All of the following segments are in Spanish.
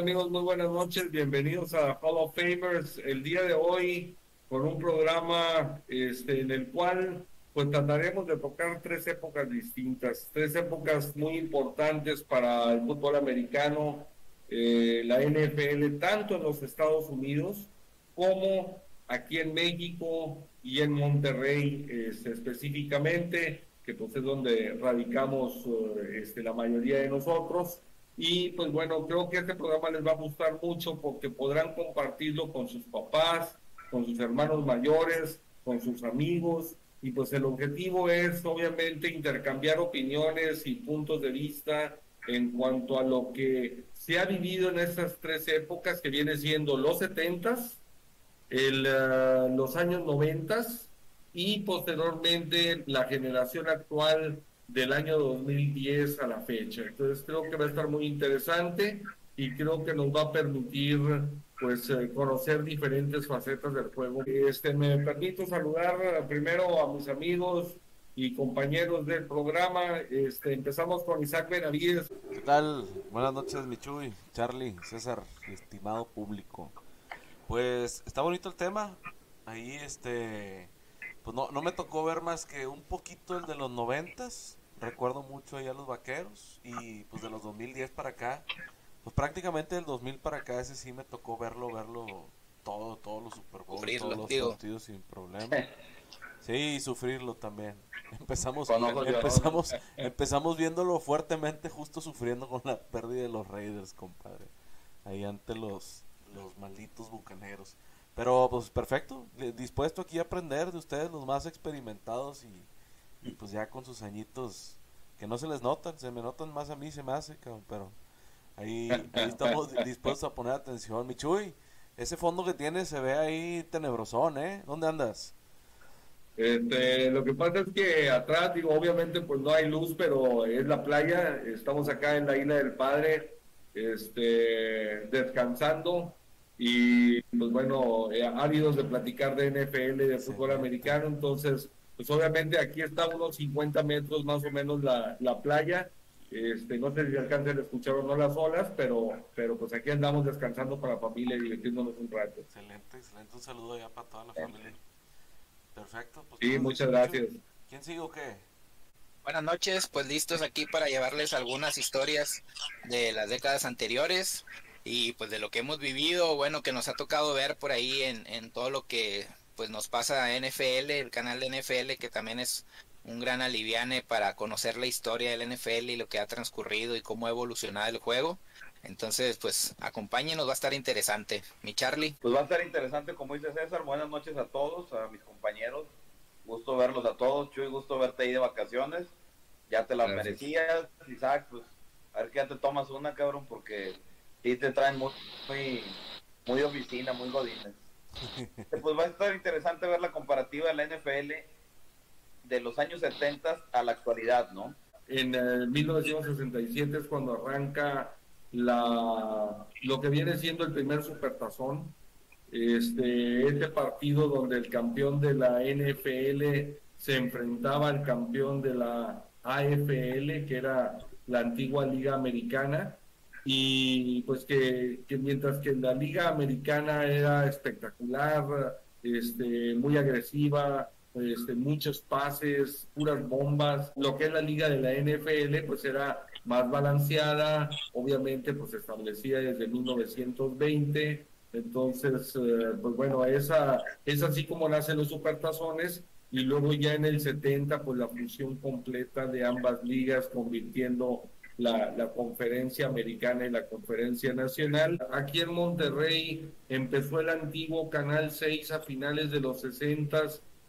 ¿Qué tal amigos? Muy buenas noches. Bienvenidos a Hall of Famers. El día de hoy con un programa este, en el cual pues trataremos de tocar tres épocas distintas, tres épocas muy importantes para el fútbol americano, eh, la NFL, tanto en los Estados Unidos como aquí en México y en Monterrey este, específicamente, que pues es donde radicamos eh, este, la mayoría de nosotros. Y pues bueno, creo que este programa les va a gustar mucho porque podrán compartirlo con sus papás, con sus hermanos mayores, con sus amigos. Y pues el objetivo es obviamente intercambiar opiniones y puntos de vista en cuanto a lo que se ha vivido en estas tres épocas que viene siendo los setentas, el, uh, los años noventas y posteriormente la generación actual del año 2010 a la fecha. Entonces creo que va a estar muy interesante y creo que nos va a permitir pues eh, conocer diferentes facetas del juego. Este, me permito saludar primero a mis amigos y compañeros del programa. Este, empezamos con Isaac Benavides. ¿Qué tal? Buenas noches, Michuy, Charlie, César, estimado público. Pues está bonito el tema. Ahí, este, pues no, no me tocó ver más que un poquito el de los noventas. Recuerdo mucho ahí a los vaqueros y pues de los 2010 para acá pues prácticamente del 2000 para acá, ese sí me tocó verlo, verlo todo, todos los Super Bowl, todos los partidos sin problema. Sí, sufrirlo también. Empezamos, empezamos, empezamos viéndolo fuertemente, justo sufriendo con la pérdida de los Raiders, compadre. Ahí ante los, los malditos bucaneros. Pero pues perfecto, dispuesto aquí a aprender de ustedes, los más experimentados y, y pues ya con sus añitos que no se les notan, se me notan más a mí, se me hace, cabrón, pero Ahí, estamos dispuestos a poner atención. Michuy, ese fondo que tienes se ve ahí tenebrosón, ¿eh? ¿Dónde andas? Este, lo que pasa es que atrás, digo, obviamente pues no hay luz, pero es la playa. Estamos acá en la isla del Padre, este, descansando y pues bueno, eh, ávidos de platicar de NFL, de fútbol americano. Entonces, pues obviamente aquí está unos 50 metros más o menos la, la playa este, no sé si alcancen a escuchar o no las olas, pero, pero pues aquí andamos descansando para la familia y divirtiéndonos un rato. Excelente, excelente. Un saludo ya para toda la familia. Perfecto. Pues, sí, muchas gracias. ¿Quién sigue o qué? Buenas noches, pues listos aquí para llevarles algunas historias de las décadas anteriores y pues de lo que hemos vivido, bueno, que nos ha tocado ver por ahí en, en todo lo que pues nos pasa a NFL, el canal de NFL que también es un gran aliviane para conocer la historia del NFL y lo que ha transcurrido y cómo ha evolucionado el juego. Entonces, pues acompáñenos, va a estar interesante. Mi Charlie. Pues va a estar interesante, como dice César. Buenas noches a todos, a mis compañeros. Gusto verlos a todos. Chuy, gusto verte ahí de vacaciones. Ya te la merecías, Isaac. Pues a ver que ya te tomas una, cabrón, porque sí te traen muy, muy, muy oficina, muy godines. Pues va a estar interesante ver la comparativa de la NFL de los años 70 a la actualidad, ¿no? En el 1967 es cuando arranca la, lo que viene siendo el primer supertazón, este, este partido donde el campeón de la NFL se enfrentaba al campeón de la AFL, que era la antigua Liga Americana, y pues que, que mientras que la Liga Americana era espectacular, este, muy agresiva, este, muchos pases, puras bombas. Lo que es la liga de la NFL, pues era más balanceada, obviamente, pues establecida desde 1920. Entonces, eh, pues bueno, esa es así como nacen los supertazones. Y luego ya en el 70, pues la fusión completa de ambas ligas, convirtiendo la, conferencia americana y la conferencia nacional. Aquí en Monterrey empezó el antiguo Canal 6 a finales de los 60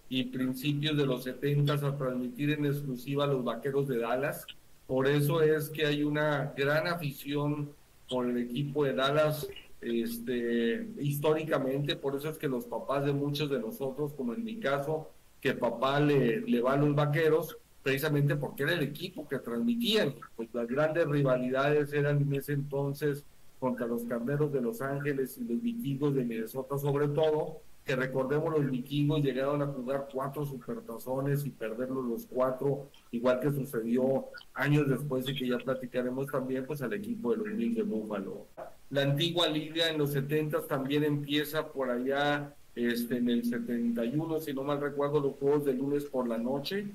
y principios de los 70 a transmitir en exclusiva a los Vaqueros de Dallas. Por eso es que hay una gran afición con el equipo de Dallas este, históricamente, por eso es que los papás de muchos de nosotros, como en mi caso, que papá le, le va a los Vaqueros, precisamente porque era el equipo que transmitían. Pues las grandes rivalidades eran en ese entonces contra los Carneros de Los Ángeles y los Vikingos de Minnesota sobre todo, que recordemos los vikingos llegaron a jugar cuatro supertazones y perderlos los cuatro, igual que sucedió años después y que ya platicaremos también pues al equipo de los Bills de Buffalo. La antigua liga en los 70 también empieza por allá este, en el 71, si no mal recuerdo, los juegos de lunes por la noche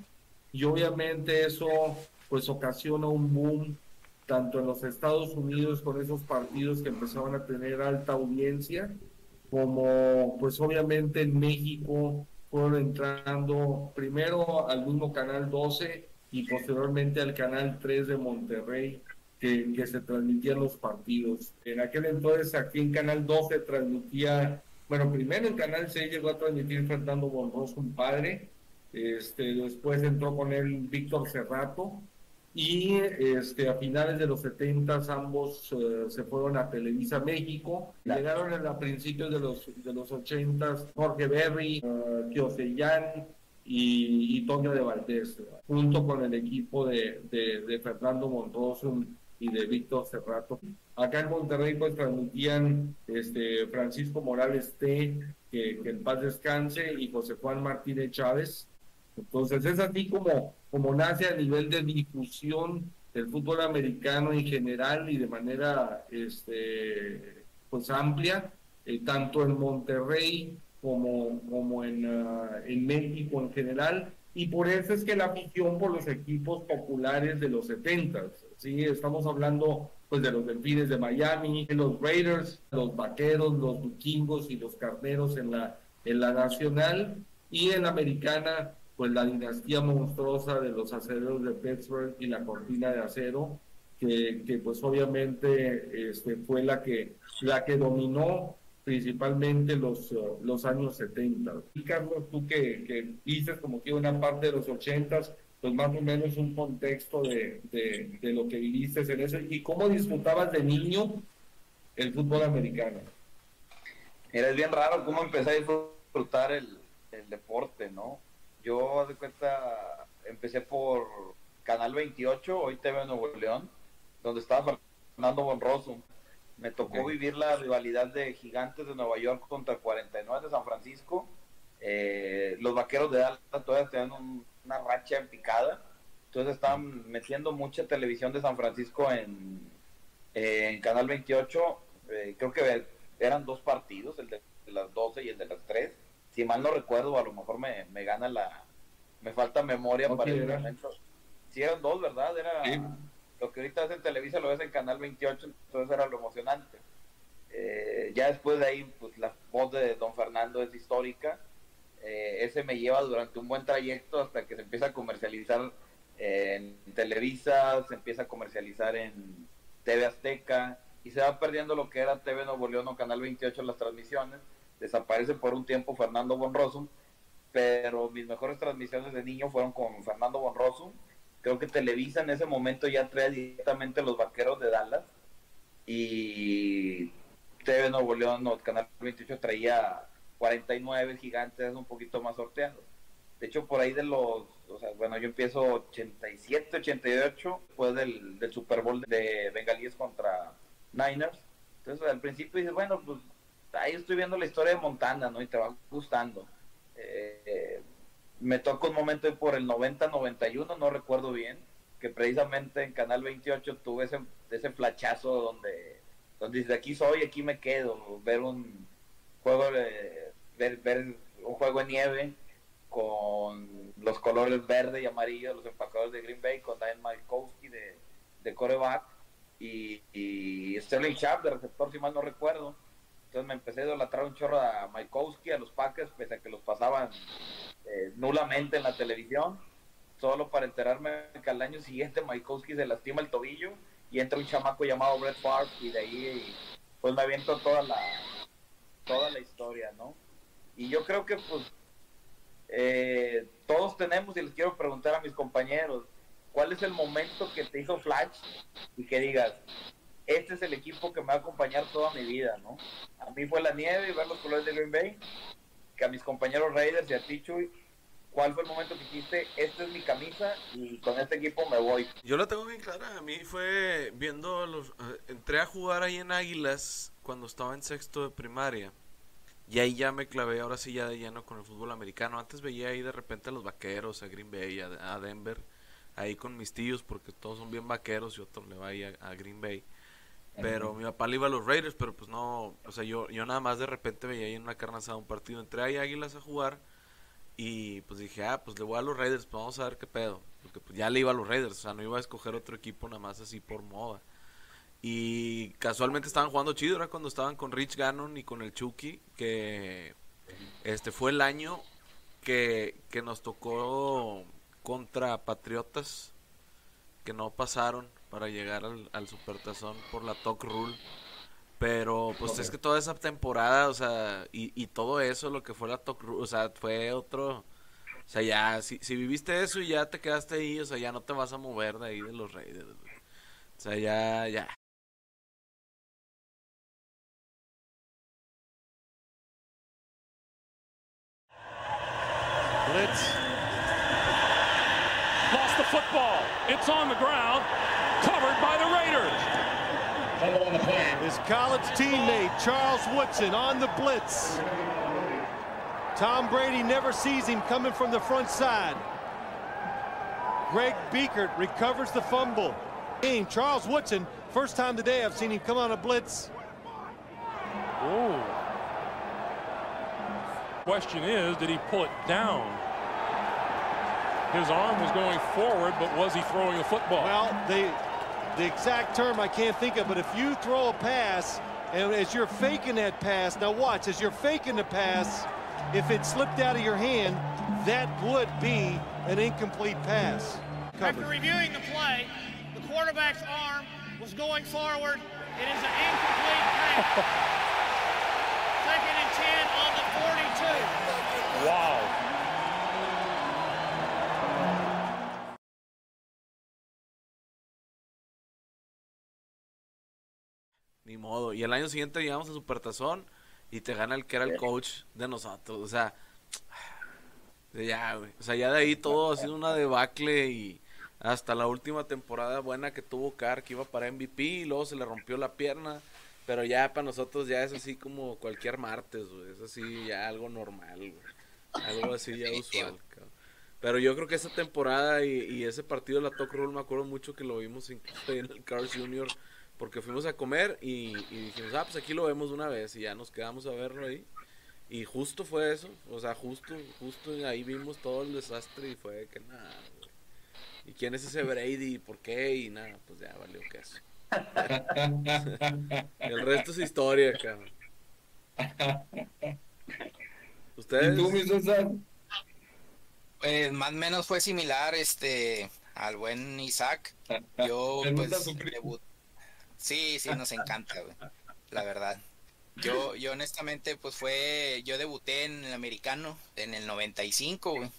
y obviamente eso pues ocasiona un boom tanto en los Estados Unidos con esos partidos que empezaban a tener alta audiencia como pues obviamente en México fueron entrando primero al mismo canal 12 y posteriormente al canal 3 de Monterrey que, que se transmitían los partidos. En aquel entonces aquí en canal 12 transmitía, bueno, primero en canal 6 llegó a transmitir Fernando Bonroso, un padre, este, después entró con él Víctor Cerrato, y este, a finales de los 70 ambos eh, se fueron a Televisa México. Llegaron a principios de los, de los 80 Jorge Berry, uh, y, y, Toño de Valdés, junto con el equipo de, de, Fernando Montoso y de Víctor Cerrato. Acá en Monterrey pues transmitían este, Francisco Morales T, que, que en paz descanse, y José Juan Martínez Chávez. Entonces es así como, como nace a nivel de difusión del fútbol americano en general y de manera este, pues amplia, eh, tanto en Monterrey como, como en, ah, en México en general. Y por eso es que la afición por los equipos populares de los 70, ¿sí? estamos hablando pues de los delfines de Miami, los Raiders, los vaqueros, los vikingos y los carneros en la, en la nacional y en la americana pues la dinastía monstruosa de los acereros de Pittsburgh y la cortina de acero, que, que pues obviamente este, fue la que, la que dominó principalmente los, los años 70. Y Carlos, tú que, que dices como que una parte de los 80, pues más o menos un contexto de, de, de lo que viviste en eso y cómo disfrutabas de niño el fútbol americano. Era bien raro cómo empecé a disfrutar el, el deporte, ¿no? Yo, de cuenta, empecé por Canal 28, hoy TV Nuevo León, donde estaba Fernando Bonroso. Me tocó vivir la rivalidad de Gigantes de Nueva York contra 49 de San Francisco. Eh, los vaqueros de Alta todavía tenían una racha en picada. Entonces estaban metiendo mucha televisión de San Francisco en, en Canal 28. Eh, creo que eran dos partidos, el de las 12 y el de las 3 si mal no recuerdo, a lo mejor me, me gana la, me falta memoria para el momento. Si eran dos, ¿verdad? Era lo que ahorita es en Televisa, lo ves en Canal 28, entonces era lo emocionante. Eh, ya después de ahí, pues la voz de Don Fernando es histórica. Eh, ese me lleva durante un buen trayecto hasta que se empieza a comercializar en Televisa, se empieza a comercializar en TV Azteca y se va perdiendo lo que era TV Nuevo León o Canal 28 las transmisiones desaparece por un tiempo Fernando Bonroso, pero mis mejores transmisiones de niño fueron con Fernando Bonroso. Creo que Televisa en ese momento ya trae directamente los vaqueros de Dallas y TV Nuevo León o Canal 28 traía 49 gigantes un poquito más sorteados. De hecho, por ahí de los, o sea, bueno, yo empiezo 87, 88, después del, del Super Bowl de Bengalíes contra Niners. Entonces, al principio dices, bueno, pues ahí estoy viendo la historia de Montana, ¿no? Y te va gustando. Eh, me toca un momento por el 90-91, no recuerdo bien, que precisamente en Canal 28 tuve ese, ese flachazo donde, donde desde aquí soy, aquí me quedo, ver un juego de, ver, un juego de nieve con los colores verde y amarillo los empacadores de Green Bay, con Dan Malkowski de, de coreback y, y Sterling Sharp de receptor, si mal no recuerdo entonces me empecé a idolatrar un chorro a Maikowski, a los Packers, pese a que los pasaban eh, nulamente en la televisión, solo para enterarme que al año siguiente Maikowski se lastima el tobillo y entra un chamaco llamado Brett Favre y de ahí pues me aviento toda la toda la historia, ¿no? Y yo creo que pues eh, todos tenemos y les quiero preguntar a mis compañeros, ¿cuál es el momento que te hizo flash y que digas, este es el equipo que me va a acompañar toda mi vida, ¿no? A mí fue la nieve y ver los colores de Green Bay, que a mis compañeros Raiders y a ti, Chuy, ¿cuál fue el momento que dijiste, esta es mi camisa y con este equipo me voy? Yo la tengo bien clara, a mí fue viendo los... Entré a jugar ahí en Águilas cuando estaba en sexto de primaria Y ahí ya me clavé, ahora sí ya de lleno con el fútbol americano. Antes veía ahí de repente a los vaqueros, a Green Bay, a, Denver, ahí con mis tíos, porque todos son bien vaqueros y otro le va ahí a, Green Bay. Pero mi papá le iba a los Raiders, pero pues no, o sea, yo, yo nada más de repente veía ahí en una carne asada un partido. Entré ahí Águilas a jugar y pues dije, ah, pues le voy a los Raiders, pues vamos a ver qué pedo. Porque pues ya le iba a los Raiders, o sea, no iba a escoger otro equipo nada más así por moda. Y casualmente estaban jugando chido, era cuando estaban con Rich Gannon y con el Chucky, que este fue el año que, que nos tocó contra Patriotas, que no pasaron para llegar al, al Supertazón por la Talk Rule. Pero pues es que toda esa temporada, o sea, y, y todo eso, lo que fue la Talk Rule, o sea, fue otro... O sea, ya, si, si viviste eso y ya te quedaste ahí, o sea, ya no te vas a mover de ahí de los Reyes. O sea, ya, ya. Blitz. Lost the football. It's on the ground. His college teammate, Charles Woodson, on the blitz. Tom Brady never sees him coming from the front side. Greg Beekert recovers the fumble. Charles Woodson, first time today I've seen him come on a blitz. Oh. Question is, did he pull it down? His arm was going forward, but was he throwing a football? Well, the, the exact term I can't think of, but if you throw a pass, and as you're faking that pass, now watch, as you're faking the pass, if it slipped out of your hand, that would be an incomplete pass. Covered. After reviewing the play, the quarterback's arm was going forward. It is an incomplete pass. Second and 10 on the 42. Wow. Ni modo. Y el año siguiente llegamos a Supertazón y te gana el que era el coach de nosotros. O sea, ya, güey. O sea, ya de ahí todo ha sido una debacle y hasta la última temporada buena que tuvo Carr, que iba para MVP y luego se le rompió la pierna. Pero ya para nosotros ya es así como cualquier martes, güey. Es así ya algo normal, güey. Algo así ya usual, Pero yo creo que esa temporada y, ese partido de la Talk Rule me acuerdo mucho que lo vimos incluso en el Cars Junior porque fuimos a comer y, dijimos, ah, pues aquí lo vemos una vez y ya nos quedamos a verlo ahí. Y justo fue eso, o sea, justo, justo ahí vimos todo el desastre y fue que nada, ¿Y quién es ese Brady? ¿Y por qué? Y nada, pues ya valió eso el resto es historia, cabrón. ¿Ustedes? ¿Y tú, mi Pues más o menos fue similar este al buen Isaac. Yo pues Sí, sí, nos encanta, güey. La verdad. Yo, yo honestamente, pues fue, yo debuté en el americano en el 95, güey.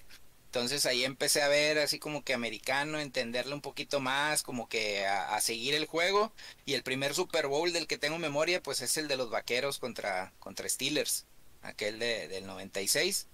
Entonces ahí empecé a ver así como que americano, entenderle un poquito más, como que a, seguir el juego. Y el primer Super Bowl del que tengo memoria, pues es el de los Vaqueros contra, contra Steelers, aquel de, del 96.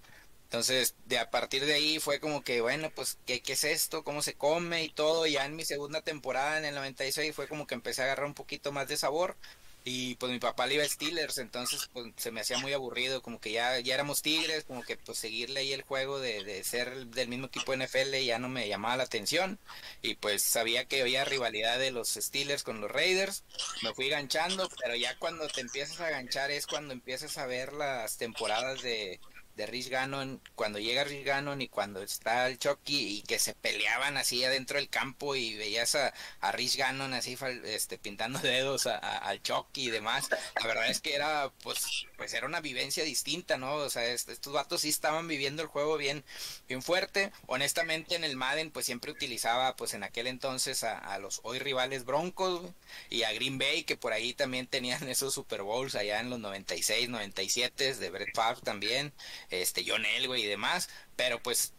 Entonces, de a partir de ahí fue como que, bueno, pues, ¿qué, ¿qué, es esto? ¿Cómo se come? Y todo. Ya en mi segunda temporada, en el 96, fue como que empecé a agarrar un poquito más de sabor. Y pues mi papá le iba a Steelers, entonces pues se me hacía muy aburrido, como que ya, ya éramos Tigres, como que pues seguirle ahí el juego de, de ser del mismo equipo NFL ya no me llamaba la atención. Y pues sabía que había rivalidad de los Steelers con los Raiders, me fui ganchando, pero ya cuando te empiezas a ganchar es cuando empiezas a ver las temporadas de, de Rich Gannon, cuando llega Rich Gannon y cuando está el Chucky y que se peleaban así adentro del campo y veías a, a Rich Gannon así este, pintando dedos al Chucky y demás, la verdad es que era pues pues era una vivencia distinta, ¿no? O sea, estos vatos sí estaban viviendo el juego bien bien fuerte. Honestamente en el Madden pues siempre utilizaba pues en aquel entonces a, los hoy rivales Broncos y a Green Bay que por ahí también tenían esos Super Bowls allá en los 96, 97 de Brett Favre también este, John Elway y demás, pero pues,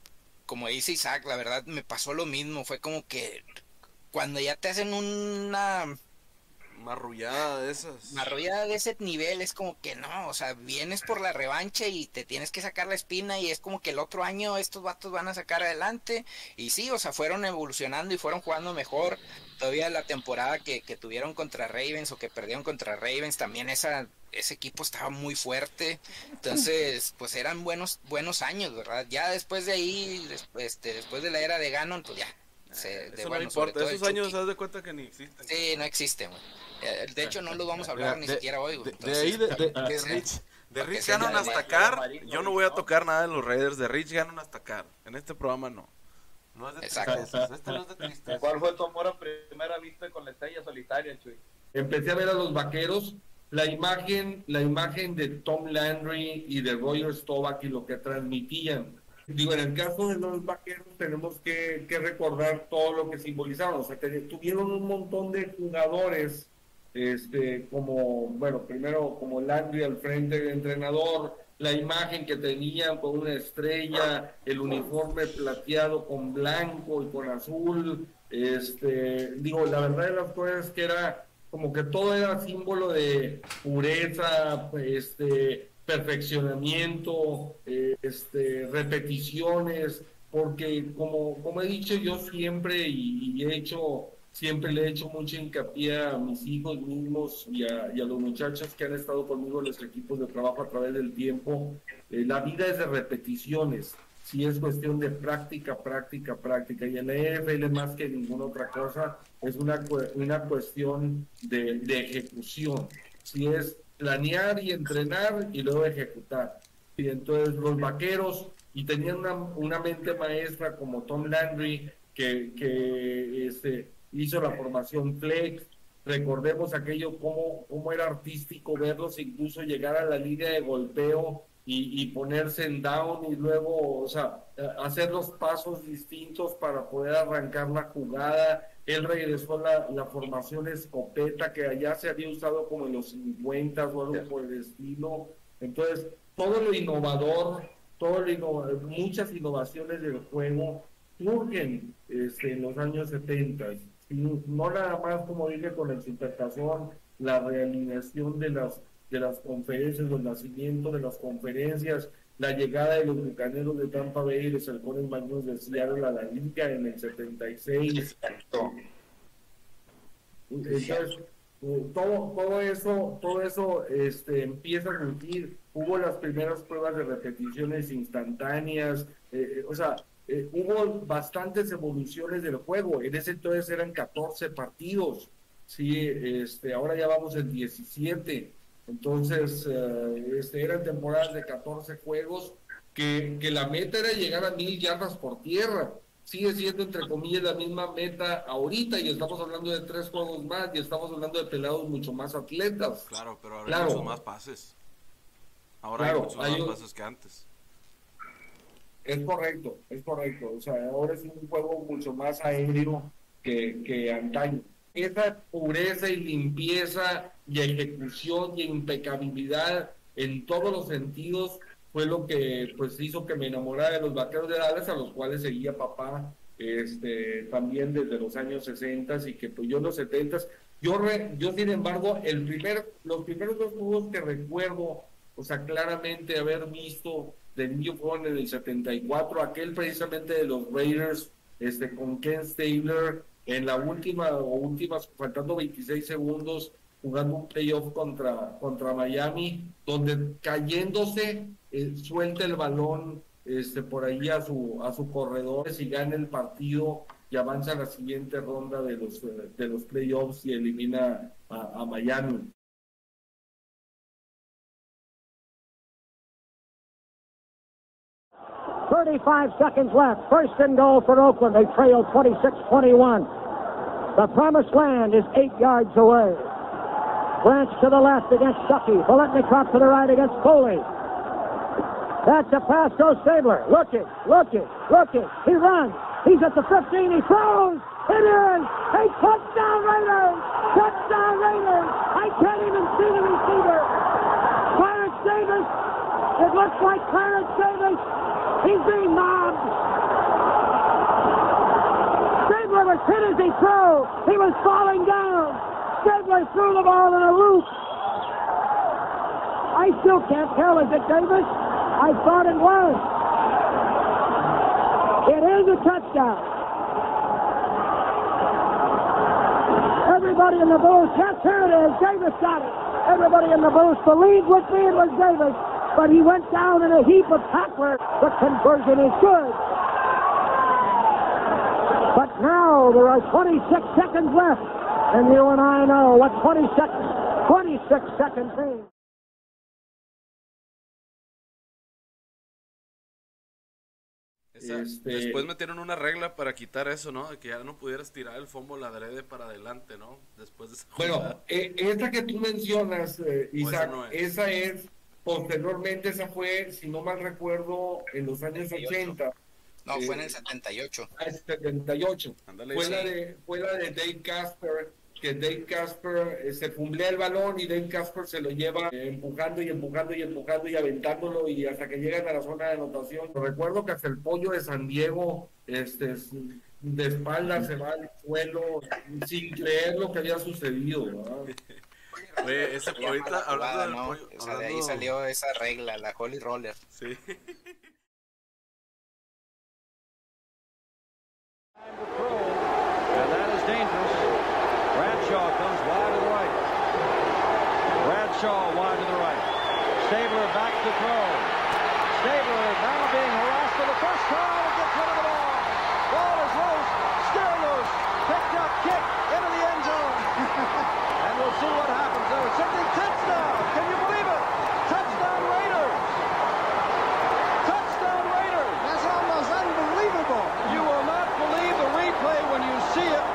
como dice Isaac, la verdad me pasó lo mismo, fue como que cuando ya te hacen una Marrullada de esas. Marrullada de ese nivel es como que no, o sea, vienes por la revancha y te tienes que sacar la espina y es como que el otro año estos vatos van a sacar adelante. Y sí, o sea, fueron evolucionando y fueron jugando mejor. Todavía la temporada que, que tuvieron contra Ravens o que perdieron contra Ravens, también esa, ese equipo estaba muy fuerte. Entonces, pues eran buenos, buenos años, ¿verdad? Ya después de ahí, este, después de la era de Ganon, pues ya. Se, de, Eso bueno, no importa, esos años haz de cuenta que ni existen. Sí, no existe, güey. Eh, De hecho, no lo vamos a hablar ni de, siquiera hoy, güey. de- de ahí, de, de- Rich, de Rich Gannon hasta Car, yo no voy a tocar nada de los Raiders, de Rich Gannon hasta Car. En este programa no. No es de Exacto. tristezas, este no es de tristezas. ¿Cuál fue tu amor a primera vista con la estrella solitaria, Chuy? empecé a ver a los vaqueros, la imagen, la imagen de Tom Landry y de Roger Staubach y lo que transmitían. Digo, en el caso de los vaqueros tenemos que, que recordar todo lo que simbolizaron. O sea, que tuvieron un montón de jugadores, este, como, bueno, primero como Landry al frente del entrenador, la imagen que tenían con una estrella, el uniforme plateado con blanco y con azul. Este, digo, la verdad de las cosas es que era como que todo era símbolo de pureza, este, perfeccionamiento, este, repeticiones, porque como, como he dicho yo siempre y, y he hecho, siempre le he hecho mucho hincapié a mis hijos mismos y a, y los muchachos que han estado conmigo en los equipos de trabajo a través del tiempo, eh, la vida es de repeticiones. Si es cuestión de práctica, práctica, práctica. Y en la NFL más que ninguna otra cosa es una, una cuestión de, de ejecución. Si es planear y entrenar y luego ejecutar. Y entonces los vaqueros, y tenían una, una mente maestra como Tom Landry, que, que este, hizo la formación flex. Recordemos aquello, cómo, cómo era artístico verlos incluso llegar a la línea de golpeo y, y ponerse en down y luego, o sea, hacer los pasos distintos para poder arrancar la jugada. Él regresó la, la formación escopeta que allá se había usado como en los 50 o algo por el estilo. Entonces, todo lo innovador, todo lo innova- muchas innovaciones del juego surgen este, en los años 70. Y no nada más, como dije, con el supertazón, la realineación de las de las conferencias, los nacimientos de las conferencias, la llegada de los bucaneros de Tampa Bay y los halcones marinos de Seattle a la liga en el 76. Entonces, eh, todo, todo eso, todo eso este, empieza a surgir. Hubo las primeras pruebas de repeticiones instantáneas, eh, eh, o sea, eh, hubo bastantes evoluciones del juego. En ese entonces eran 14 partidos, sí, este, ahora ya vamos en 17. Entonces, eh, este, eran temporadas de 14 juegos que, que la meta era llegar a mil yardas por tierra. Sigue siendo, entre comillas, la misma meta ahorita y estamos hablando de tres juegos más y estamos hablando de pelados mucho más atletas. Claro, pero ahora Claro. hay muchos más pases. Ahora Claro, hay muchos hay más pases que antes. Es correcto, es correcto. O sea, ahora es un juego mucho más aéreo que, que antaño. Esa pureza y limpieza y ejecución y impecabilidad en todos los sentidos fue lo que pues hizo que me enamorara de los vaqueros de Dallas, a los cuales seguía papá este también desde los años 60 y que pues yo en los 70 yo re- yo sin embargo el primer los primeros dos juegos que recuerdo o sea claramente haber visto de niño fueron en el 74 aquel precisamente de los Raiders este con Ken Stabler en la última o últimas faltando 26 segundos jugando un playoff contra contra Miami donde cayéndose eh, suelta el balón este por ahí a su a su corredor y gana el partido y avanza a la siguiente ronda de los eh, de los playoffs y elimina a, a Miami 35 seconds left. First and goal for Oakland. They trail 26-21. The promised land is eight yards away. Branch to the left against Stuckey. Voletnikov to the right against Foley. That's a pass to Stabler. Looking, looking, looking. He runs. He's at the 15. He throws. It is a touchdown Raiders. Touchdown Raiders. I can't even see the receiver. Clarence Davis. It looks like Clarence Davis. He's being mobbed. Stabler was hit as he threw. He was falling down. Stabler threw the ball in a loop. I still can't tell. Is it Davis? I thought it was. It is a touchdown. Everybody in the booth, yes, here it is. Davis got it. Everybody in the booth believed with me it was Davis, but he went down in a heap of tackler. The conversion is good. But now there are 26 seconds left, and you and I know what 20 seconds, 26 seconds means. Esa- Este- Después metieron una regla para quitar eso, ¿no? De que ya no pudieras tirar el fumble adrede para adelante, ¿no? Después de esa Bueno, eh, esta que tú mencionas, eh, Isaac, no es. esa es, posteriormente, esa fue, si no mal recuerdo, en los años 80, No, fue en Eh, el 78. al 78. Ándale, Fue sí. la, de, fue la de Dave Casper, que Dave Casper eh, se fumblea el balón y Dave Casper se lo lleva eh, empujando y empujando y empujando y aventándolo y hasta que llegan a la zona de anotación. Recuerdo que hasta el pollo de San Diego, este, de espalda se va al suelo sin creer lo que había sucedido. ¿verdad? Oye, ese Se llama ahorita, la hablando jugada, del ¿no? pollo, O sea, de ahí salió esa regla, la Holy Roller. Sí. Bradshaw wide to the right. Stabler back to throw. Stabler now being harassed for the first time and gets rid of the ball. Ball is loose. Still loose. Picked up, kick into the end zone. and we'll see what happens there. Simply touchdown. Can you believe it? Touchdown Raiders. Touchdown Raiders. That's almost unbelievable. You will not believe the replay when you see it.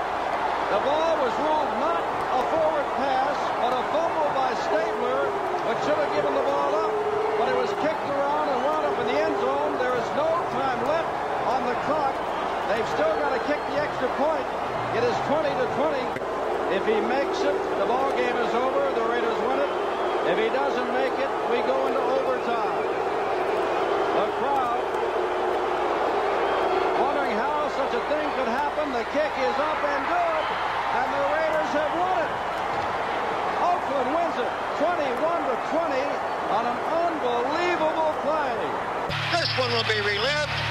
The ball was ruled not a forward pass, but a fumble by Stabler, which should have given the ball up. But it was kicked around and wound up in the end zone. There is no time left on the clock. They've still got to kick the extra point. It is 20 to 20. If he makes it, the ball game is over. The Raiders win it. If he doesn't make it, we go into overtime. The crowd wondering how such a thing could happen. The kick is up and good, and the Raiders have won it. Oakland wins it 21 to 20 on an unbelievable play. This one will be relived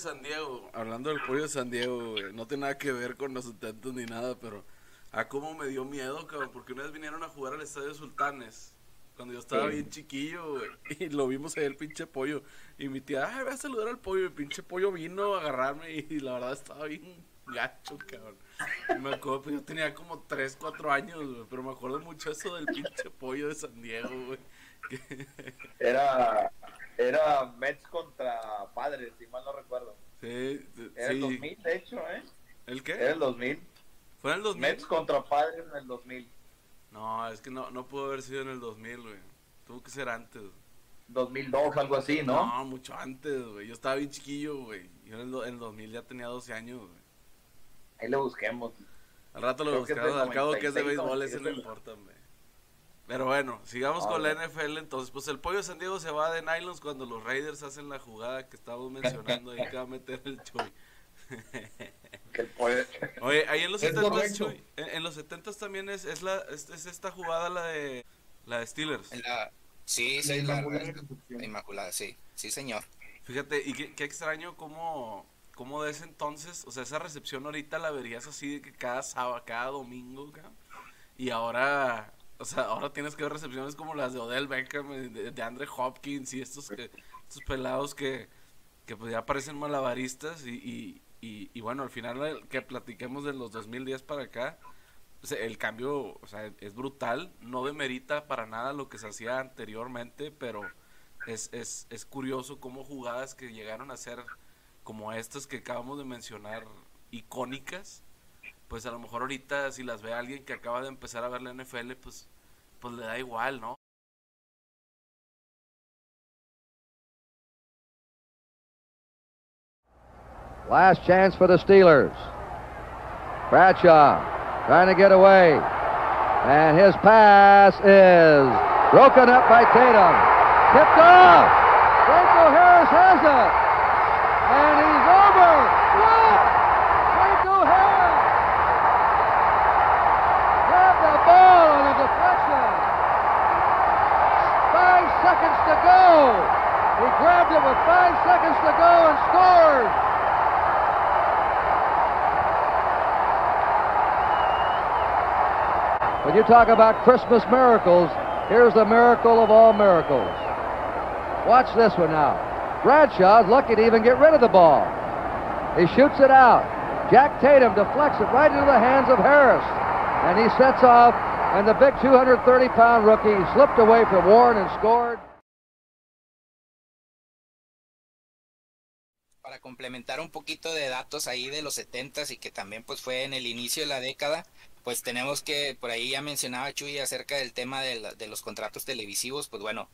San Diego, hablando del pollo de San Diego, güey, no tiene nada que ver con los intentos ni nada, pero a cómo me dio miedo, cabrón, porque una vez vinieron a jugar al Estadio Sultanes, cuando yo estaba bien chiquillo, güey, y lo vimos ahí el pinche pollo, y mi tía, ay, voy a saludar al pollo, y el pinche pollo vino a agarrarme, y, la verdad estaba bien gacho, cabrón. Y me acuerdo, pues yo tenía como 3, 4 años, güey, pero me acuerdo mucho eso del pinche pollo de San Diego, güey. Era, era Mets contra Padres, si mal no recuerdo. Sí, Era el sí. 2000, de hecho, ¿eh? ¿El qué? Era el 2000. ¿Fue en el 2000? Mets contra Padres en el 2000. No, es que no, no pudo haber sido en el 2000, güey. Tuvo que ser antes. güey. 2002, algo así, ¿no? No, mucho antes, güey. Yo estaba bien chiquillo, güey. Yo en el, en el 2000 ya tenía 12 años, güey. Ahí le busquemos. Al rato lo Creo buscamos, al cabo que es de 96, béisbol, ese no 97. importa, güey. Pero bueno, sigamos con la. NFL entonces. Pues el pollo de San Diego se va de nylons cuando los Raiders hacen la jugada que estábamos mencionando ahí que va a meter el Chuy. Que el pollo- Oye, ahí en los Es 70 correcto. en, en los 70 también es, es la es, es esta jugada la de la de Steelers. En la- sí, la, Inmaculada la- Inmaculada, sí, sí, señor. Fíjate, y qué, qué extraño cómo, cómo de ese entonces, o sea, esa recepción ahorita la verías así de que cada sábado, cada domingo, cabrón. y ahora, o sea, ahora tienes que ver recepciones como las de Odell Beckham, eh, de, de Andre Hopkins y estos que, estos pelados que, que pues ya parecen malabaristas y, y, bueno, al final que platiquemos de los 2010 para acá, sea, el cambio, o sea, es brutal, no demerita para nada lo que se hacía anteriormente, pero es, es, es curioso cómo jugadas que llegaron a ser como estas que acabamos de mencionar, icónicas, pues a lo mejor ahorita si las ve alguien que acaba de empezar a ver la NFL, pues, pues le da igual, ¿no? Last chance for the Steelers. Bradshaw trying to get away. And his pass is broken up by Tatum. Tipped off. Franco Harris has it. And he's over. What? Franco Harris grabbed the ball on a deflection. Five seconds to go. He grabbed it with five seconds to go and scored. When you talk about Christmas miracles, here's the miracle of all miracles. Watch this one now. Bradshaw's lucky to even get rid of the ball. He shoots it out. Jack Tatum deflects it right into the hands of Harris. And he sets off, and the big 230-pound rookie slipped away from Warren and scored. Para complementar un poquito de datos ahí de los 70s y que también pues fue en el inicio de la década, pues tenemos que, por ahí ya mencionaba Chuy acerca del tema de, la, de los contratos televisivos, pues bueno,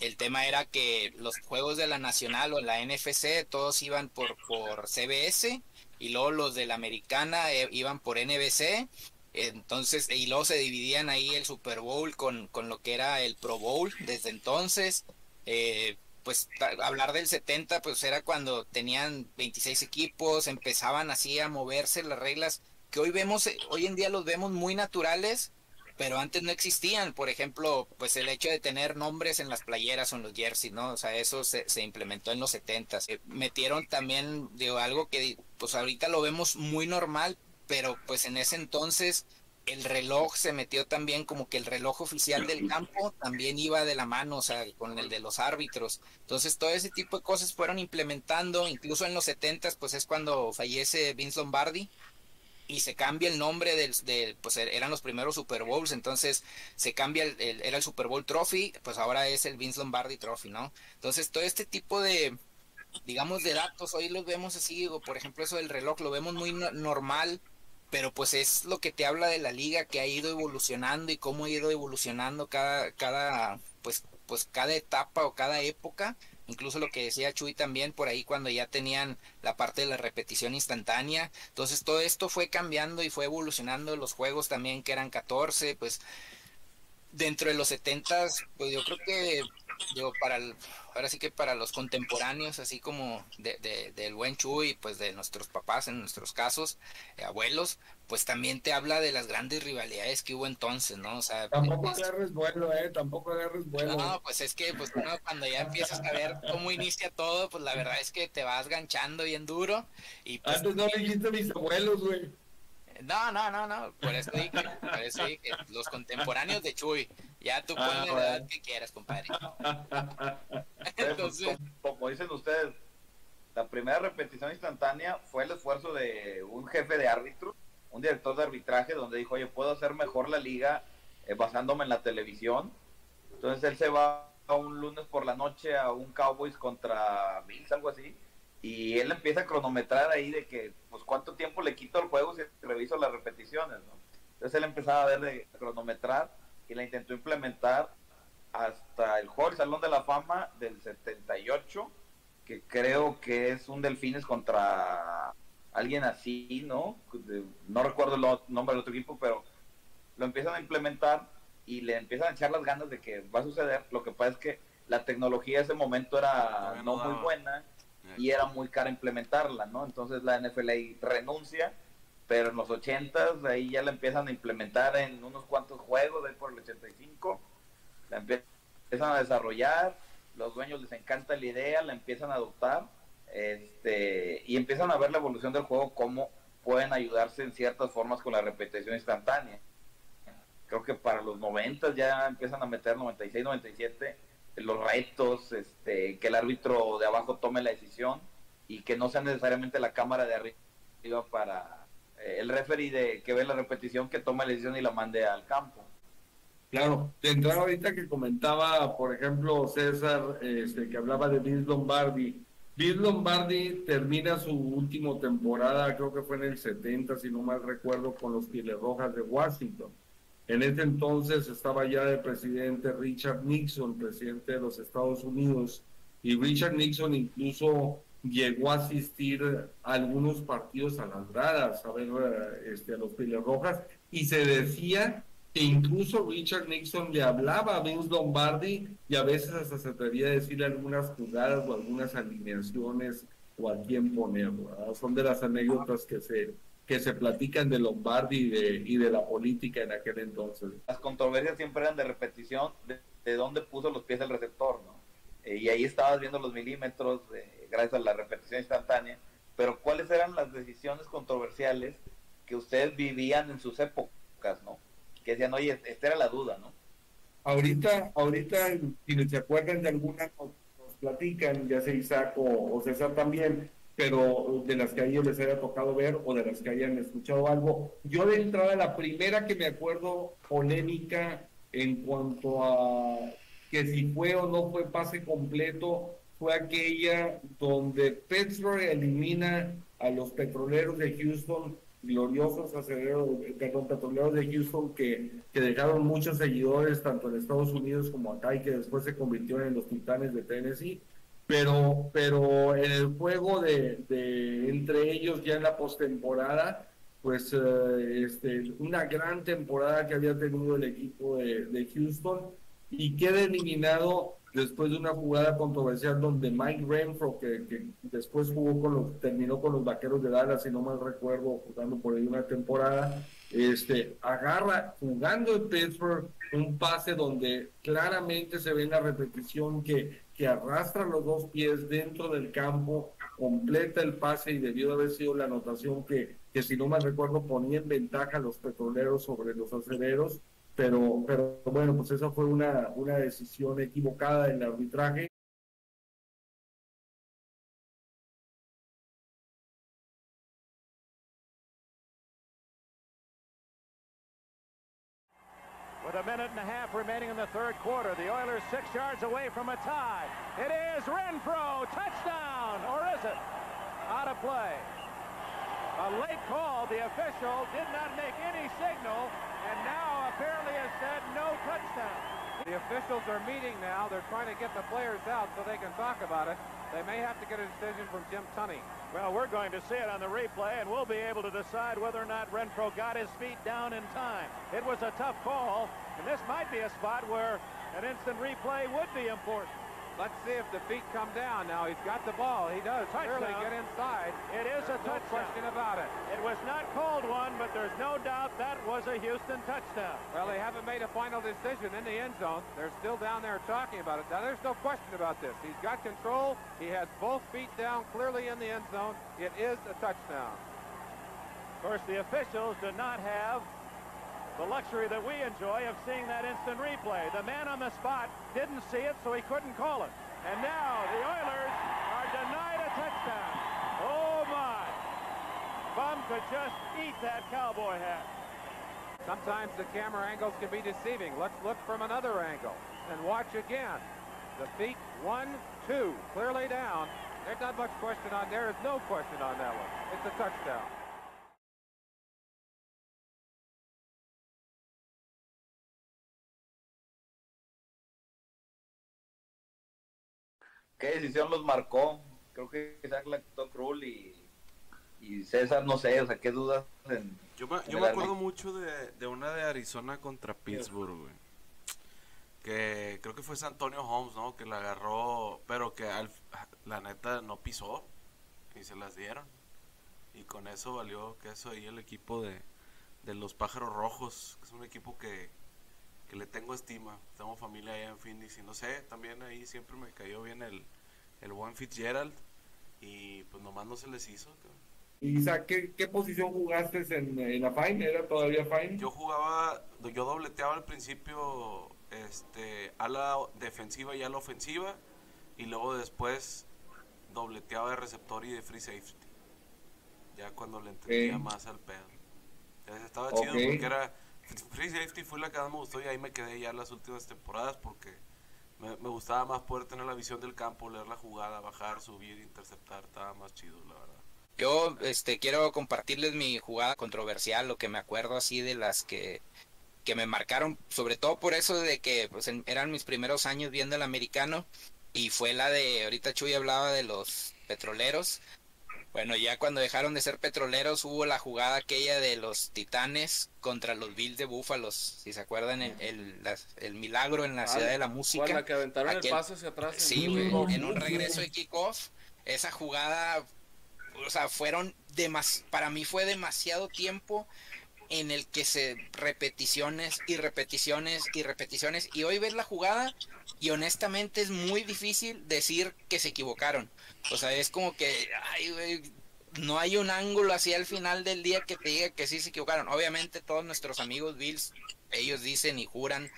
el tema era que los juegos de la Nacional o la NFC todos iban por, por CBS y luego los de la Americana eh, iban por NBC. Entonces, y luego se dividían ahí el Super Bowl con, con lo que era el Pro Bowl desde entonces. Eh, pues hablar del 70 pues era cuando tenían 26 equipos, empezaban así a moverse las reglas que hoy vemos, eh, hoy en día los vemos muy naturales, pero antes no existían. Por ejemplo, pues el hecho de tener nombres en las playeras o en los jerseys, ¿no? O sea, eso se, implementó en los 70. s metieron también, digo, algo que pues ahorita lo vemos muy normal, pero pues en ese entonces el reloj se metió también como que el reloj oficial del campo también iba de la mano, o sea, con el de los árbitros. Entonces, todo ese tipo de cosas fueron implementando, incluso en los 70 pues es cuando fallece Vince Lombardi y se cambia el nombre del, de, pues eran los primeros Super Bowls, entonces se cambia, el, el, era el Super Bowl Trophy, pues ahora es el Vince Lombardi Trophy, ¿no? Entonces todo este tipo de, digamos, de datos, hoy los vemos así, o por ejemplo eso del reloj, lo vemos muy no, normal, pero pues es lo que te habla de la liga que ha ido evolucionando y cómo ha ido evolucionando cada, cada, pues, pues cada etapa o cada época incluso lo que decía Chuy también por ahí cuando ya tenían la parte de la repetición instantánea. Entonces todo esto fue cambiando y fue evolucionando los juegos también que eran 14, pues dentro de los 70 pues yo creo que digo, para el, ahora sí que para los contemporáneos, así como de, de, del buen Chuy, pues de nuestros papás en nuestros casos, eh, abuelos, pues también te habla de las grandes rivalidades que hubo entonces, ¿no? O sea, tampoco es, agarres vuelo, eh, tampoco agarres vuelo. No, pues es que pues uno cuando ya empiezas a ver cómo inicia todo, pues la verdad es que te vas ganchando bien duro y pues, Antes no le dijiste mis abuelos, güey. No, no, no, no, por eso dije, por eso dije, los contemporáneos de Chuy, ya tú pones ah, la edad que quieras, compadre. Entonces, como, como, dicen ustedes, la primera repetición instantánea fue el esfuerzo de un jefe de árbitro, un director de arbitraje, donde dijo, oye, puedo hacer mejor la liga eh, basándome en la televisión. Entonces él se va a un lunes por la noche a un Cowboys contra Bills, algo así, y él empieza a cronometrar ahí de que, pues, cuánto tiempo le quito al juego si reviso las repeticiones, ¿no? Entonces él empezaba a ver de cronometrar y la intentó implementar hasta el Hall Salón de la Fama del 78, que creo que es un Delfines contra alguien así, ¿no? No recuerdo el nombre del otro equipo, pero lo empiezan a implementar y le empiezan a echar las ganas de que va a suceder. Lo que pasa es que la tecnología en ese momento era no muy buena y era muy cara implementarla, ¿no? Entonces la NFLA renuncia, pero en los 80 ahí ya la empiezan a implementar en unos cuantos juegos, ahí por el 85, la empiezan a desarrollar, los dueños les encanta la idea, la empiezan a adoptar, este, y empiezan a ver la evolución del juego, cómo pueden ayudarse en ciertas formas con la repetición instantánea. Creo que para los 90 ya empiezan a meter 96, 97 los retos, este, que el árbitro de abajo tome la decisión y que no sea necesariamente la cámara de arriba para eh, el referee de que ve la repetición que tome la decisión y la mande al campo. Claro, de entrada ahorita que comentaba, por ejemplo, César, este, que hablaba de Vince Lombardi. Vince Lombardi termina su última temporada, creo que fue en el 70, si no mal recuerdo, con los Pieles Rojas de Washington en ese entonces estaba ya el presidente Richard Nixon, presidente de los Estados Unidos, y Richard Nixon incluso llegó a asistir a algunos partidos a las gradas, a ver este, a los Piles Rojas, y se decía que incluso Richard Nixon le hablaba a Vince Lombardi y a veces hasta se atrevía a decirle algunas jugadas o algunas alineaciones o a quién poner. Son de las anécdotas que se, que se platican de Lombardi y de, y de la política en aquel entonces. Las controversias siempre eran de repetición de, de dónde puso los pies el receptor, ¿no? Eh, y ahí estabas viendo los milímetros eh, gracias a la repetición instantánea. Pero ¿cuáles eran las decisiones controversiales que ustedes vivían en sus épocas, ¿no? que decían, oye, esta era la duda, ¿no? Ahorita, ahorita, si se acuerdan de alguna, nos, platican, ya sea Isaac o, César también, pero de las que a ellos les haya tocado ver o de las que hayan escuchado algo. Yo de entrada, la primera que me acuerdo polémica en cuanto a que si fue o no fue pase completo, fue aquella donde Petro elimina a los petroleros de Houston gloriosos aceleros, petroleros de Houston que, que dejaron muchos seguidores tanto en Estados Unidos como acá y que después se convirtieron en los titanes de Tennessee. Pero, pero en el juego de, entre ellos ya en la postemporada, pues eh, este, una gran temporada que había tenido el equipo de, Houston y queda eliminado después de una jugada controversial donde Mike Renfro, que, que, después jugó con los, terminó con los vaqueros de Dallas, si no mal recuerdo, jugando por ahí una temporada, este, agarra, jugando en Pittsburgh, un pase donde claramente se ve en la repetición que, que arrastra los dos pies dentro del campo, completa el pase y debió de haber sido la anotación que, que si no mal recuerdo ponía en ventaja a los petroleros sobre los aceleros pero, pero bueno, pues esa fue una, una decisión equivocada en el arbitraje. With a minute and a half remaining in the third quarter, the Oilers six yards away from a tie. It is Renfro, touchdown, or is it? Out of play. A late call. The official did not make any signal, and now apparently has said no touchdown. The officials are meeting now. They're trying to get the players out so they can talk about it. They may have to get a decision from Jim Tunney. Well, we're going to see it on the replay, and we'll be able to decide whether or not Renfro got his feet down in time. It was a tough call, and this might be a spot where an instant replay would be important. Let's see if the feet come down now. He's got the ball. He does touchdown. clearly get inside. It is a no touchdown. question about it. It was not called one, but there's no doubt that was a Houston touchdown. Well, they haven't made a final decision in the end zone. They're still down there talking about it. Now, there's no question about this. He's got control. He has both feet down clearly in the end zone. It is a touchdown. Of course, the officials did not have the luxury that we enjoy of seeing that instant replay. The man on the spot didn't see it, so he couldn't call it. And now the Oilers are denied a touchdown. Oh, my. Bum could just eat that cowboy hat. Sometimes the camera angles can be deceiving. Let's look from another angle and watch again. The feet, one, two, clearly down. There's not much question on there. There's no question on that one. It's a touchdown. Qué decisión los marcó. Creo que Isaac la quitó Krul y, y César, no sé, o sea, qué dudas. En, yo me, yo me acuerdo mucho de, de, una de Arizona contra Pittsburgh, güey. Que creo que fue San Antonio Holmes, ¿no? Que la agarró, pero que al, la neta no pisó y se las dieron. Y con eso valió que eso ahí el equipo de, de los Pájaros Rojos, que es un equipo que, que le tengo estima. Tengo familia allá en Phoenix y no sé, también ahí siempre me cayó bien el, el buen Fitzgerald y pues nomás no se les hizo. Isa, ¿qué, qué posición jugaste en, en, la Fine? ¿Era todavía Fine? Yo jugaba, yo dobleteaba al principio este, a la defensiva y a la ofensiva y luego después dobleteaba de receptor y de free safety. Ya cuando le entendía más al pedo. estaba chido porque era Free Safety fue la que más me gustó y ahí me quedé ya las últimas temporadas porque me, gustaba más poder tener la visión del campo, leer la jugada, bajar, subir, interceptar, estaba más chido, la verdad. Yo este, quiero compartirles mi jugada controversial, lo que me acuerdo así de las que, que me marcaron, sobre todo por eso de que pues, eran mis primeros años viendo el americano y fue la de, ahorita Chuy hablaba de los petroleros, Bueno, ya cuando dejaron de ser petroleros hubo la jugada aquella de los Titanes contra los Bills de Búfalos, si se acuerdan el, el, el milagro en la ciudad de la música. La que aventaron el pase hacia atrás. Sí, en un regreso de kickoff, esa jugada, o sea, fueron demas, para mí fue demasiado tiempo en el que se repeticiones y repeticiones y repeticiones y hoy ves la jugada y honestamente es muy difícil decir que se equivocaron. O sea, es como que ay, no hay un ángulo así al final del día que te diga que sí se equivocaron. Obviamente todos nuestros amigos Bills, ellos dicen y juran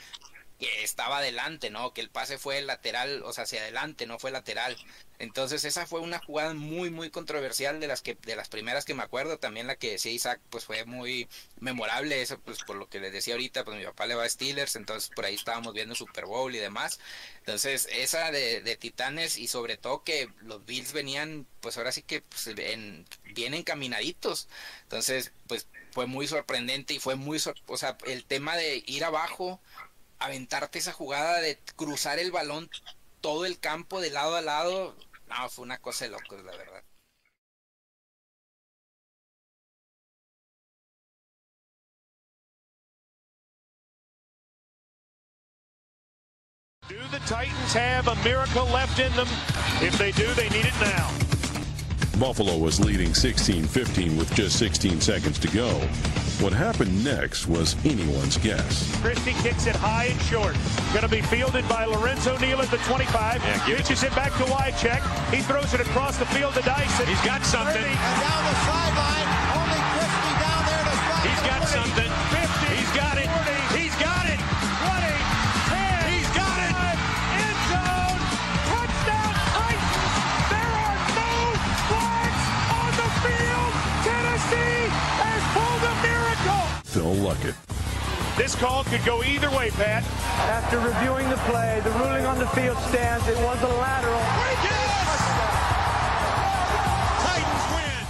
que estaba adelante, ¿no? Que el pase fue lateral, o sea, hacia adelante, no fue lateral. Entonces esa fue una jugada muy, muy controversial de las que, de las primeras que me acuerdo. También la que decía Isaac, pues fue muy memorable. Eso, pues por lo que les decía ahorita, pues mi papá le va a Steelers, entonces por ahí estábamos viendo Super Bowl y demás. Entonces esa de, Titanes y sobre todo que los Bills venían, pues ahora sí que pues, en, bien encaminaditos. Entonces, pues fue muy sorprendente y fue muy, o sea, el tema de ir abajo aventarte esa jugada de cruzar el balón todo el campo de lado a lado, no, fue una cosa de locos, la verdad. Do the Titans have a miracle left in them? If they do, they need it now. Buffalo was leading 16-15 with just 16 seconds to go. What happened next was anyone's guess. Christie kicks it high and short. Going to be fielded by Lorenzo Neal at the 25. Yeah, Pitches it, it back to Wycheck. He throws it across the field to Dyson. He's got something. 30. And down the sideline, Luckett. This call could go either way, Pat. After reviewing the play, the ruling on the field stands. It was a lateral. Titans win.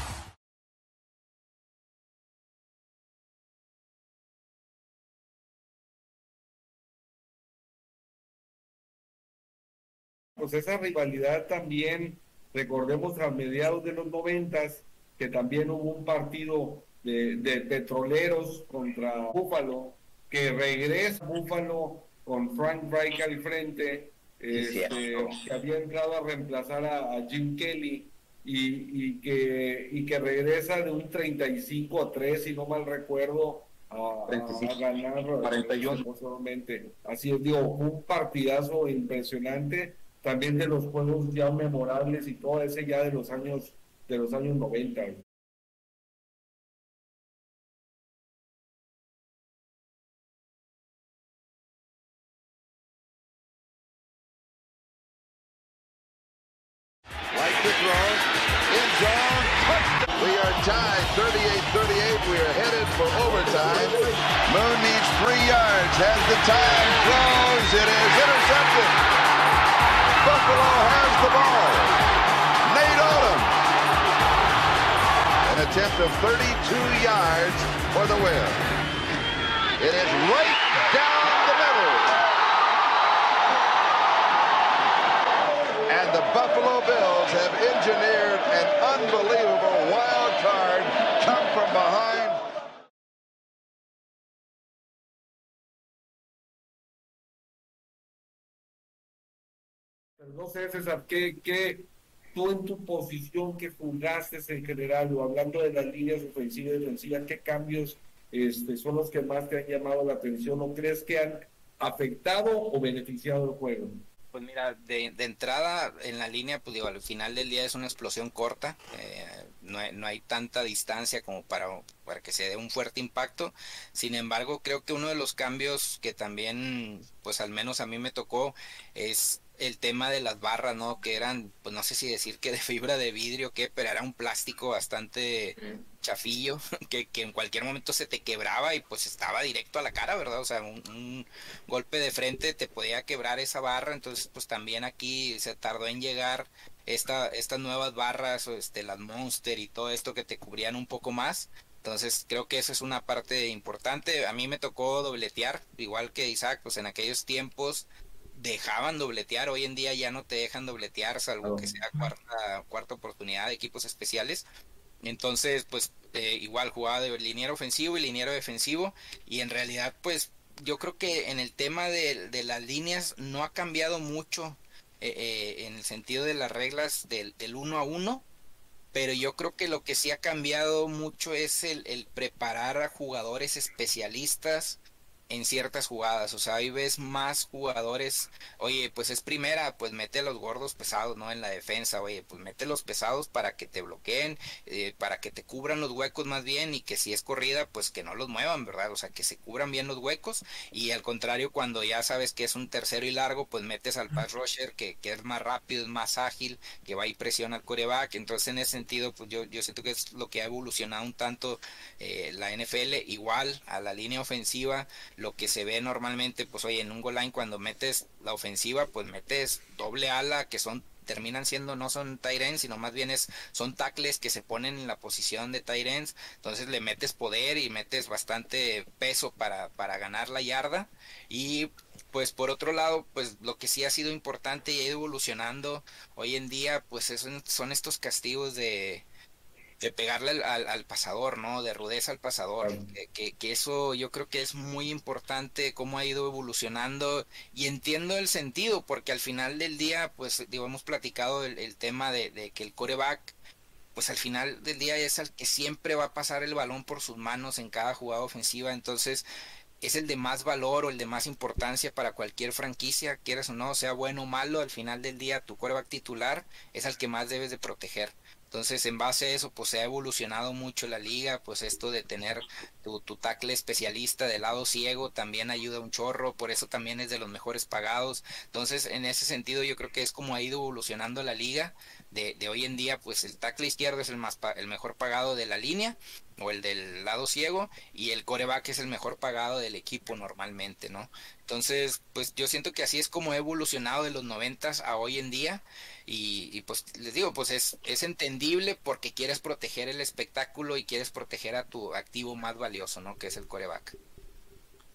Pues esa rivalidad también, recordemos a mediados de los noventas, que también hubo un partido de, de petroleros contra Búfalo, que regresa Búfalo con Frank Reich al frente, este, que había entrado a reemplazar a, a Jim Kelly y, y, que, y que regresa de un 35 a 3, si no mal recuerdo, a, a ganar 41. posteriormente. Así es, digo, un partidazo impresionante, también de los juegos ya memorables y todo ese ya de los años de los años 90. 32 yards for the win. It is right down the middle. And the Buffalo Bills have engineered an unbelievable wild card come from behind. No César, ¿qué, qué, tú en tu posición que jugaste en general, o hablando de las líneas ofensivas y defensivas, qué cambios este, son los que más te han llamado la atención o crees que han afectado o beneficiado el juego? Pues mira, de, de, entrada en la línea, pues digo, al final del día es una explosión corta, eh, no, hay, no, hay, tanta distancia como para, para que se dé un fuerte impacto. Sin embargo, creo que uno de los cambios que también, pues al menos a mí me tocó, es el tema de las barras, ¿no? Que eran, pues no sé si decir que de fibra de vidrio o qué, pero era un plástico bastante chafillo, que, que, en cualquier momento se te quebraba y pues estaba directo a la cara, ¿verdad? O sea, un, un, golpe de frente te podía quebrar esa barra, entonces pues también aquí se tardó en llegar esta, estas nuevas barras, este, las Monster y todo esto que te cubrían un poco más. Entonces creo que eso es una parte importante. A mí me tocó dobletear, igual que Isaac, pues en aquellos tiempos dejaban dobletear, hoy en día ya no te dejan dobletear, salvo que sea cuarta, cuarta oportunidad de equipos especiales. Entonces, pues eh, igual jugaba de liniero ofensivo y liniero defensivo y en realidad pues yo creo que en el tema de, de las líneas no ha cambiado mucho eh, eh, en el sentido de las reglas del, del uno a uno, pero yo creo que lo que sí ha cambiado mucho es el, el preparar a jugadores especialistas en ciertas jugadas, o sea, ahí ves más jugadores, oye, pues es primera, pues mete los gordos pesados, ¿no? En la defensa, oye, pues mete los pesados para que te bloqueen, eh, para que te cubran los huecos más bien y que si es corrida, pues que no los muevan, ¿verdad? O sea, que se cubran bien los huecos y al contrario, cuando ya sabes que es un tercero y largo, pues metes al pass rusher que, que es más rápido, es más ágil, que va y presiona al coreback, entonces en ese sentido, pues yo, yo siento que es lo que ha evolucionado un tanto eh, la NFL, igual a la línea ofensiva, lo que se ve normalmente, pues oye, en un goal line cuando metes la ofensiva, pues metes doble ala, que son terminan siendo no son Tyrens, sino más bien es, son tackles que se ponen en la posición de Tyrens, entonces le metes poder y metes bastante peso para, para ganar la yarda. Y pues por otro lado, pues lo que sí ha sido importante y ha ido evolucionando hoy en día, pues son estos castigos de, de pegarle al, al, pasador, ¿no? De rudeza al pasador. Que, que, eso yo creo que es muy importante, cómo ha ido evolucionando y entiendo el sentido, porque al final del día, pues, digo, hemos platicado el, el tema de, de, que el coreback, pues al final del día es el que siempre va a pasar el balón por sus manos en cada jugada ofensiva, entonces es el de más valor o el de más importancia para cualquier franquicia, quieras o no, sea bueno o malo, al final del día tu coreback titular es al que más debes de proteger. Entonces, en base a eso, pues se ha evolucionado mucho la liga, pues esto de tener tu, tu tackle especialista del lado ciego también ayuda un chorro, por eso también es de los mejores pagados. Entonces, en ese sentido, yo creo que es como ha ido evolucionando la liga. De, de hoy en día, pues el tackle izquierdo es el, más el mejor pagado de la línea o el del lado ciego y el coreback es el mejor pagado del equipo normalmente, ¿no? Entonces, pues yo siento que así es como ha evolucionado de los noventas a hoy en día y, y, pues les digo, pues es, es entendible porque quieres proteger el espectáculo y quieres proteger a tu activo más valioso, ¿no? Que es el coreback.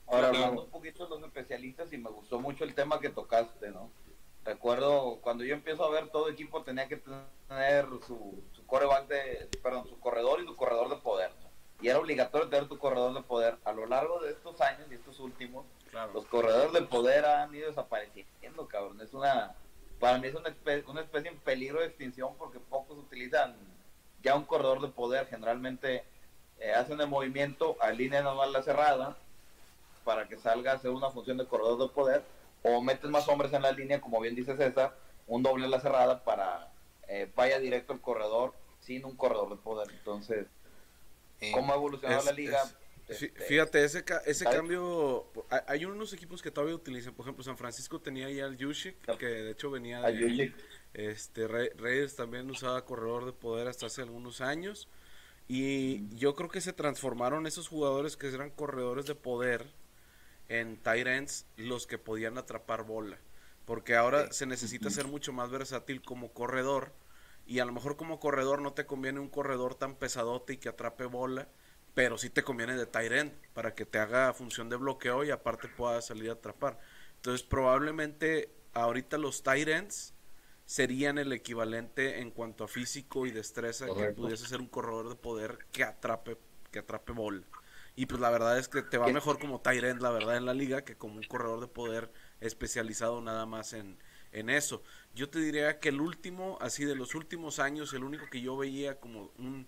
Ahora hablando un poquito de los especialistas y me gustó mucho el tema que tocaste, ¿no? Recuerdo cuando yo empiezo a ver todo equipo tenía que tener su, su coreback de, perdón, su corredor y su corredor de poder. Y era obligatorio tener tu corredor de poder. A lo largo de estos años y estos últimos, claro. los corredores de poder han ido desapareciendo, cabrón. Es una, para mí es una especie, una especie en peligro de extinción porque pocos utilizan ya un corredor de poder. Generalmente eh, hacen el movimiento a línea normal la cerrada para que salga a hacer una función de corredor de poder o metes más hombres en la línea, como bien dice César, un doble en la cerrada para eh, vaya directo el corredor sin un corredor de poder. Entonces, ¿cómo ha evolucionado es, la liga? Es, este, fíjate, ese, ca ese cambio, hay unos equipos que todavía utilizan, por ejemplo, San Francisco tenía ya el Yushik, que de hecho venía de... Este, Reyes también usaba corredor de poder hasta hace algunos años. Y yo creo que se transformaron esos jugadores que eran corredores de poder en tight ends los que podían atrapar bola. Porque ahora se necesita ser mucho más versátil como corredor. Y a lo mejor como corredor no te conviene un corredor tan pesadote y que atrape bola. Pero sí te conviene de end para que te haga función de bloqueo y aparte pueda salir a atrapar. Entonces probablemente ahorita los ends serían el equivalente en cuanto a físico y destreza Correcto. que pudiese ser un corredor de poder que atrape que atrape bola. Y pues la verdad es que te va mejor como Tyrant, la verdad, en la liga, que como un corredor de poder especializado nada más en, en eso. Yo te diría que el último, así de los últimos años, el único que yo veía como un,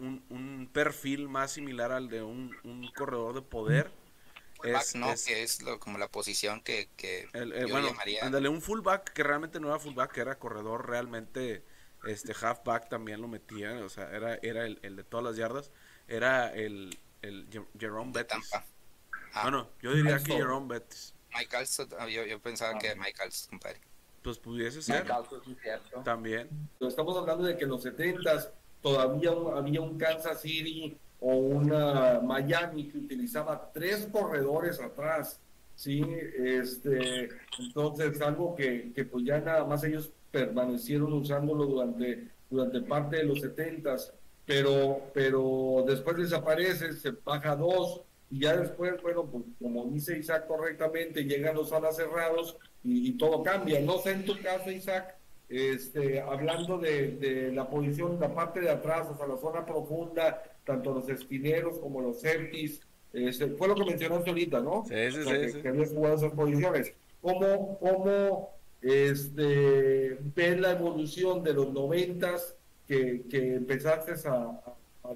un, un perfil más similar al de un, un corredor de poder. Fullback, es, no, es, que es lo, como la posición que, que el, el, yo bueno, llamaría. Ándale, un fullback que realmente no era fullback, que era corredor realmente, este halfback también lo metía, o sea, era, era el, el de todas las yardas, era el, el Jerome Bettis. Ah, bueno, yo diría que Jerome Bettis. Michael, yo, yo pensaba ah. que Michael, compadre. Pues pudiese ser. También. Estamos hablando de que en los 70 todavía había un Kansas City o una Miami que utilizaba tres corredores atrás. Sí, este, entonces algo que, que pues ya nada más ellos permanecieron usándolo durante, durante parte de los 70 pero, pero después desaparece, se baja dos y ya después, bueno, pues como dice Isaac correctamente, llegan los alas cerrados y, todo cambia. No sé en tu caso, Isaac, este, hablando de, la posición, la parte de atrás, o sea, la zona profunda, tanto los esquineros como los safeties, este, fue lo que mencionaste ahorita, ¿no? Sí, sí, sí, que, habías jugado esas posiciones. ¿Cómo, cómo este, ves la evolución de los noventas que, que empezaste a,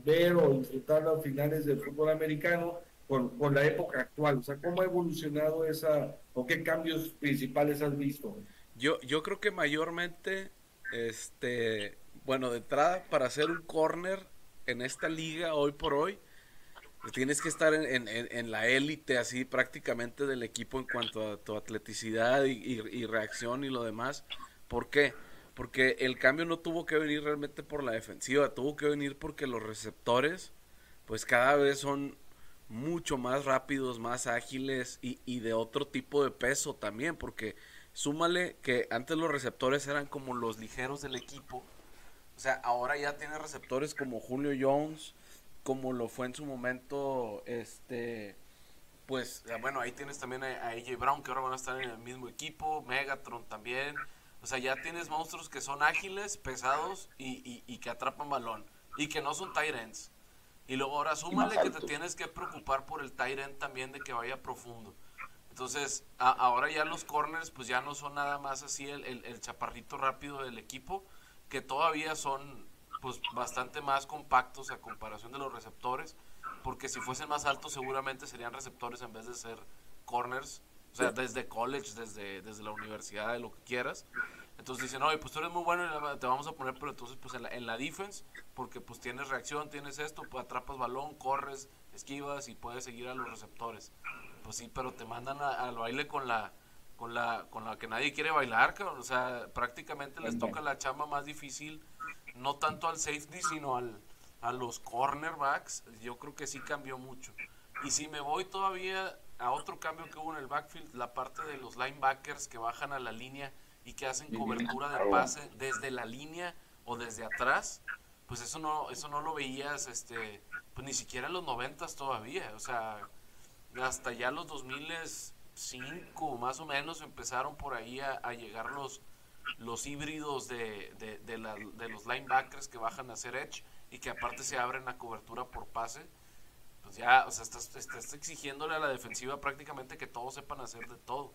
ver o disfrutar los finales del fútbol americano con, con, la época actual? O sea, ¿cómo ha evolucionado esa o qué cambios principales has visto? Yo, yo creo que mayormente, este, bueno, de entrada, para hacer un corner en esta liga hoy por hoy, tienes que estar en, en, la élite así prácticamente del equipo en cuanto a tu atleticidad y, y, reacción y lo demás. ¿Por qué? Porque el cambio no tuvo que venir realmente por la defensiva, tuvo que venir porque los receptores pues cada vez son mucho más rápidos, más ágiles y, de otro tipo de peso también, porque súmale que antes los receptores eran como los ligeros del equipo, o sea, ahora ya tiene receptores como Julio Jones, como lo fue en su momento, este, pues, bueno, ahí tienes también a, AJ Brown, que ahora van a estar en el mismo equipo, Megatron también, o sea, ya tienes monstruos que son ágiles, pesados y, y, que atrapan balón, y que no son Tyrants. Y luego ahora súmale que te tienes que preocupar por el Tyrant también de que vaya profundo. Entonces, ahora ya los corners, pues ya no son nada más así el, el chaparrito rápido del equipo, que todavía son pues bastante más compactos a comparación de los receptores, porque si fuesen más altos seguramente serían receptores en vez de ser corners, o sea, desde college, desde, desde la universidad, de lo que quieras. Entonces dicen, oye, pues tú eres muy bueno y te vamos a poner, pero entonces pues en la, en la defense, porque pues tienes reacción, tienes esto, pues atrapas balón, corres, esquivas y puedes seguir a los receptores. Pues sí, pero te mandan al baile con la, con la, con la que nadie quiere bailar, o sea, prácticamente les toca la chamba más difícil no tanto al safety, sino al, a los cornerbacks, yo creo que sí cambió mucho. Y si me voy todavía a otro cambio que hubo en el backfield, la parte de los linebackers que bajan a la línea y que hacen cobertura de pase desde la línea o desde atrás, pues eso no, eso no lo veías, este, pues ni siquiera en los noventas todavía, o sea, hasta ya los 2005 más o menos empezaron por ahí a, a llegar los, los híbridos de, de, los linebackers que bajan a hacer edge y que aparte se abren a cobertura por pase, pues ya, o sea, estás, estás exigiéndole a la defensiva prácticamente que todos sepan hacer de todo.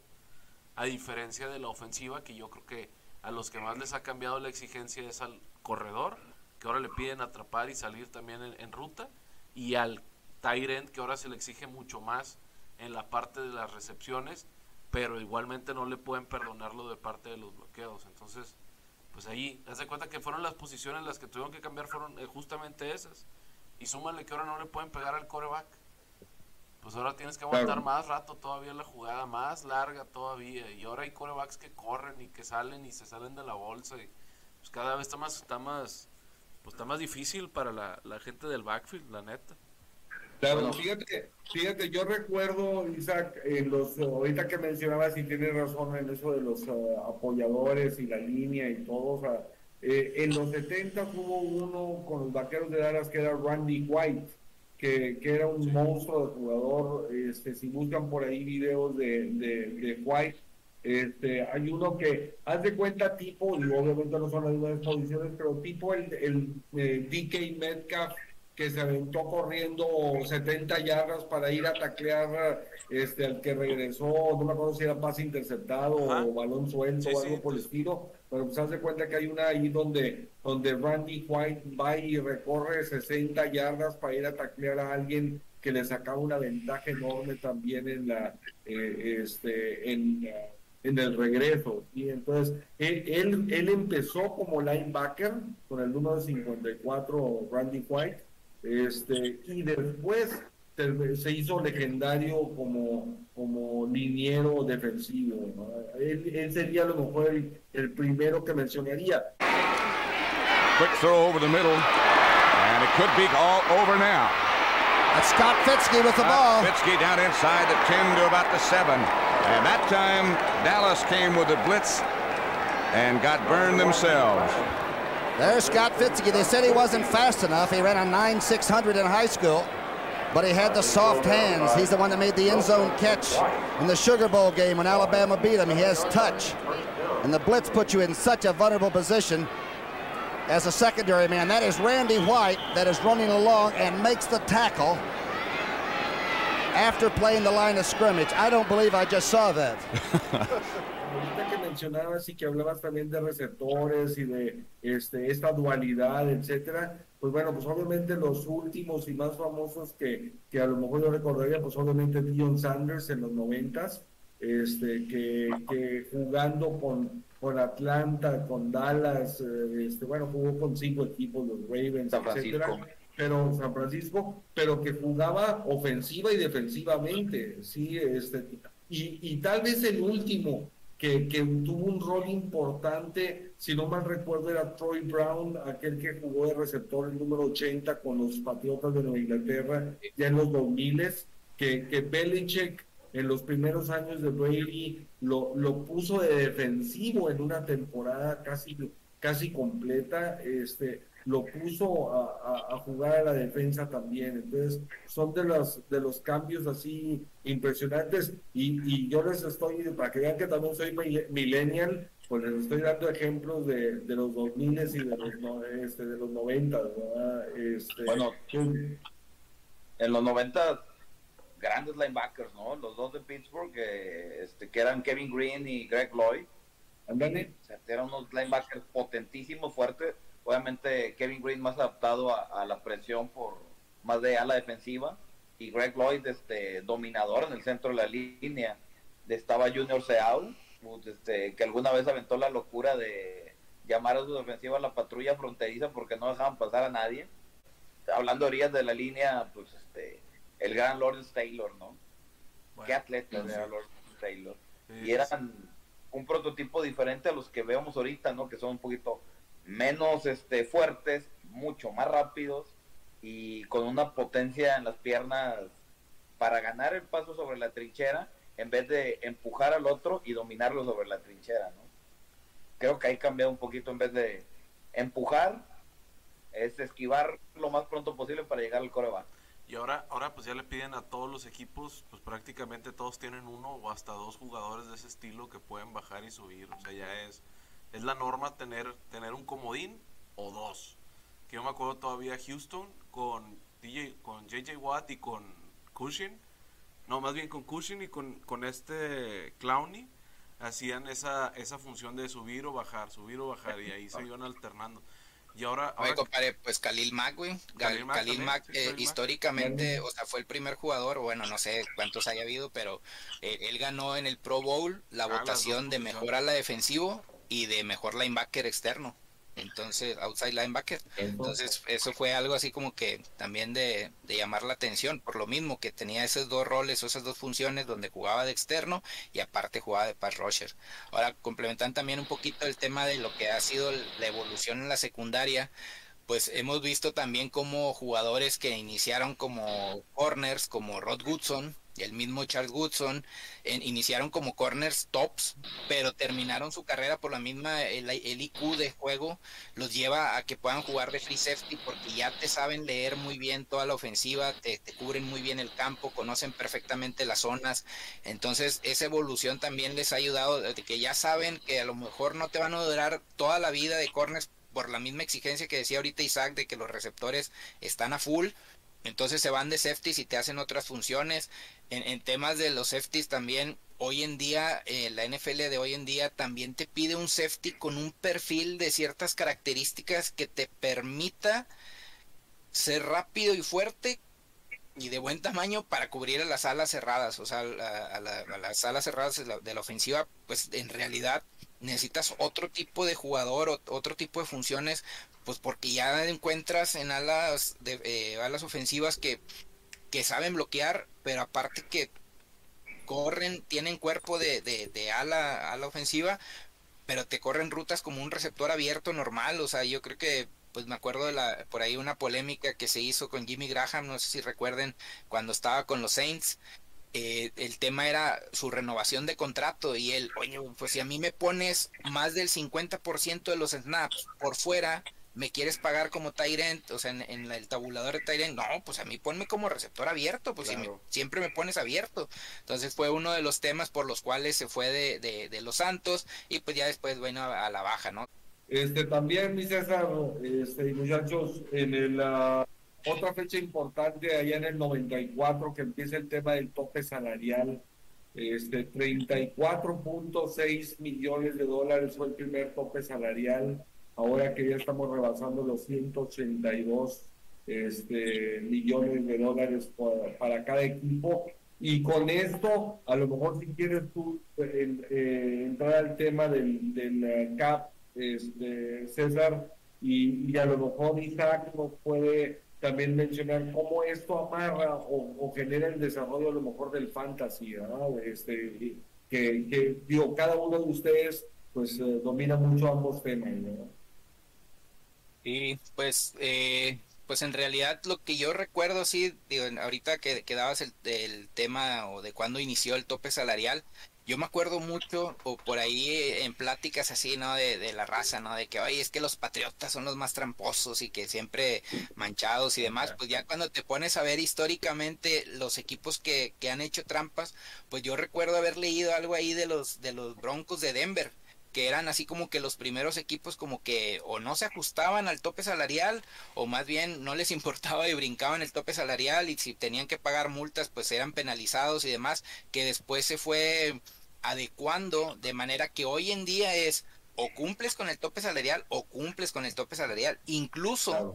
A diferencia de la ofensiva, que yo creo que a los que más les ha cambiado la exigencia es al corredor, que ahora le piden atrapar y salir también en, ruta, y al end, que ahora se le exige mucho más en la parte de las recepciones pero igualmente no le pueden perdonarlo de parte de los bloqueos. Entonces, pues ahí, hace cuenta que fueron las posiciones las que tuvieron que cambiar, fueron eh, justamente esas. Y súmale que ahora no le pueden pegar al coreback. Pues ahora tienes que aguantar más rato todavía la jugada, más larga todavía. Y ahora hay corebacks que corren y que salen y se salen de la bolsa. Y pues cada vez está más, está más, pues está más difícil para la, la gente del backfield, la neta. Claro, fíjate, fíjate, yo recuerdo, Isaac, en los, ahorita que mencionabas y tienes razón en eso de los ah, apoyadores y la línea y todo, o sea, eh, en los 70 hubo uno con los vaqueros de Dallas que era Randy White, que, que era un monstruo de jugador, este, si buscan por ahí videos de, de, White, este, hay uno que, haz de cuenta tipo, y obviamente no son las mismas posiciones, pero tipo el, el eh, DK Metcalf que se aventó corriendo 70 yardas para ir a taclear este, al que regresó, no me acuerdo si era pase interceptado o balón suelto o algo por el estilo, pero pues hace cuenta que hay una ahí donde, donde Randy White va y recorre 60 yardas para ir a taclear a alguien que le sacaba una ventaja enorme también en la eh, este en, en el regreso y entonces él, él, empezó como linebacker con el número 54 Randy White este, y después se hizo legendario como, como liniero defensivo. Él, él, sería a lo mejor el, primero que mencionaría. Quick throw over the middle, and it could be all over now. That's Scott Fitzky with the ball. Fitzky down inside the 10 to about the 7. And that time, Dallas came with a blitz and got burned themselves. There's Scott Fitzky. They said he wasn't fast enough. He ran a 9 600 in high school. But he had the soft hands. He's the one that made the end zone catch in the Sugar Bowl game when Alabama beat him. He has touch. And the blitz puts you in such a vulnerable position as a secondary man. That is Randy White that is running along and makes the tackle after playing the line of scrimmage. I don't believe I just saw that. Ahorita que mencionabas y que hablabas también de receptores y de este, esta dualidad, etcétera, pues bueno, pues obviamente los últimos y más famosos que, que a lo mejor yo recordaría, pues obviamente Dion Sanders en los noventas, este, que, que jugando con, con Atlanta, con Dallas, eh, este, bueno, jugó con cinco equipos, los Ravens, etcétera, pero San Francisco, pero que jugaba ofensiva y defensivamente, sí, este, y, y tal vez el último que, tuvo un rol importante, si no mal recuerdo, era Troy Brown, aquel que jugó de receptor el número 80 con los Patriotas de Nueva Inglaterra, ya en los 2000 que, que Belichick en los primeros años de Brady lo, lo puso de defensivo en una temporada casi, casi completa, este, lo puso a, a- a jugar a la defensa también. Entonces, son de los, de los cambios así impresionantes. Y, y yo les estoy, para que vean que también soy mi- millennial, pues les estoy dando ejemplos de, de los 2000 y de los, no- este, de los 90, ¿verdad? Este, Bueno, en los 90 grandes linebackers, ¿no? Los dos de Pittsburgh, que, este, que eran Kevin Green y Greg Lloyd. Ándale. O sea, eran unos linebackers potentísimos, fuertes. Obviamente Kevin Green más adaptado a, a la presión por más de ala defensiva. Y Greg Lloyd, este, dominador en el centro de la línea. Estaba Junior Seau, pues, este, que alguna vez aventó la locura de llamar a su defensiva a la patrulla fronteriza porque no dejaban pasar a nadie. Hablando de orillas de la línea, pues este, el gran Lawrence Taylor, ¿no? Qué atleta sí. era Lawrence Taylor. Sí, y eran un prototipo diferente a los que vemos ahorita, ¿no? Que son un poquito menos este, fuertes, mucho más rápidos y con una potencia en las piernas para ganar el paso sobre la trinchera en vez de empujar al otro y dominarlo sobre la trinchera, ¿no? Creo que ahí cambiado un poquito en vez de empujar, es esquivar lo más pronto posible para llegar al coreback. Y ahora, ahora pues ya le piden a todos los equipos, pues prácticamente todos tienen uno o hasta dos jugadores de ese estilo que pueden bajar y subir. O sea, ya es, es la norma tener, tener un comodín o dos. Que yo me acuerdo todavía Houston con DJ, con JJ Watt y con Cushing. No, más bien con Cushing y con, con este Clowney. Hacían esa, esa función de subir o bajar, subir o bajar. Y ahí se iban alternando. Y ahora, Oye, ahora compadre, pues Khalil Mack, güey. Gal- Khalil Mack Khalil también, Mack, sí, eh, Khalil Mack. históricamente, o sea, fue el primer jugador, bueno, no sé cuántos haya habido, pero eh, él ganó en el Pro Bowl la Ah, votación de mejor ala defensivo y de mejor linebacker externo. Entonces, outside linebacker. Entonces, eso fue algo así como que también de, de llamar la atención, por lo mismo que tenía esos dos roles o esas dos funciones donde jugaba de externo y aparte jugaba de pass rusher. Ahora, complementan también un poquito el tema de lo que ha sido la evolución en la secundaria pues hemos visto también como jugadores que iniciaron como corners, como Rod Goodson el mismo Charles Goodson, iniciaron como corners tops, pero terminaron su carrera por la misma, el, el IQ de juego los lleva a que puedan jugar de free safety porque ya te saben leer muy bien toda la ofensiva, te, te cubren muy bien el campo, conocen perfectamente las zonas, entonces esa evolución también les ha ayudado de que ya saben que a lo mejor no te van a durar toda la vida de corners por la misma exigencia que decía ahorita Isaac de que los receptores están a full, entonces se van de safeties y te hacen otras funciones. En, en temas de los safeties también, hoy en día, eh, la NFL de hoy en día también te pide un safety con un perfil de ciertas características que te permita ser rápido y fuerte y de buen tamaño para cubrir a las alas cerradas, o sea, a, la- las alas cerradas de la ofensiva, pues en realidad necesitas otro tipo de jugador, ot- otro tipo de funciones, pues porque ya encuentras en alas eh, alas ofensivas que, que saben bloquear, pero aparte que corren, tienen cuerpo de, de, de ala, ala ofensiva, pero te corren rutas como un receptor abierto normal, o sea, yo creo que pues me acuerdo de la por ahí una polémica que se hizo con Jimmy Graham, no sé si recuerden cuando estaba con los Saints, eh, el tema era su renovación de contrato y él, oye, pues si a mí me pones más del 50% de los snaps por fuera, me quieres pagar como Tyrant, o sea, en, el tabulador de Tyrant, no, pues a mí ponme como receptor abierto, pues siempre me pones abierto. Entonces fue uno de los temas por los cuales se fue de, de, los Santos y pues ya después bueno a, la baja, ¿no? Este también, mi César, este, muchachos, en la otra fecha importante allá en el 94 que empieza el tema del tope salarial este, 34.6 millones de dólares fue el primer tope salarial. Ahora que ya estamos rebasando los 182 este, millones de dólares para, cada equipo. Y con esto, a lo mejor si quieres tú eh, entrar al tema del, del eh, CAP, este, César, y, y, a lo mejor Isaac nos puede también mencionar cómo esto amarra o, genera el desarrollo a lo mejor del fantasy, este, que, digo, cada uno de ustedes pues eh, domina mucho ambos temas. Y pues, eh, pues en realidad lo que yo recuerdo, sí, digo, ahorita que, que dabas el, el tema o de cuándo inició el tope salarial, yo me acuerdo mucho, o por ahí en pláticas así, ¿no? De, la raza, ¿no? De que, oye, es que los patriotas son los más tramposos y que siempre manchados y demás. Pues ya cuando te pones a ver históricamente los equipos que, que han hecho trampas, pues yo recuerdo haber leído algo ahí de los, de los Broncos de Denver que eran así como que los primeros equipos como que o no se ajustaban al tope salarial o más bien no les importaba y brincaban el tope salarial y si tenían que pagar multas pues eran penalizados y demás que después se fue adecuando de manera que hoy en día es o cumples con el tope salarial o cumples con el tope salarial. Incluso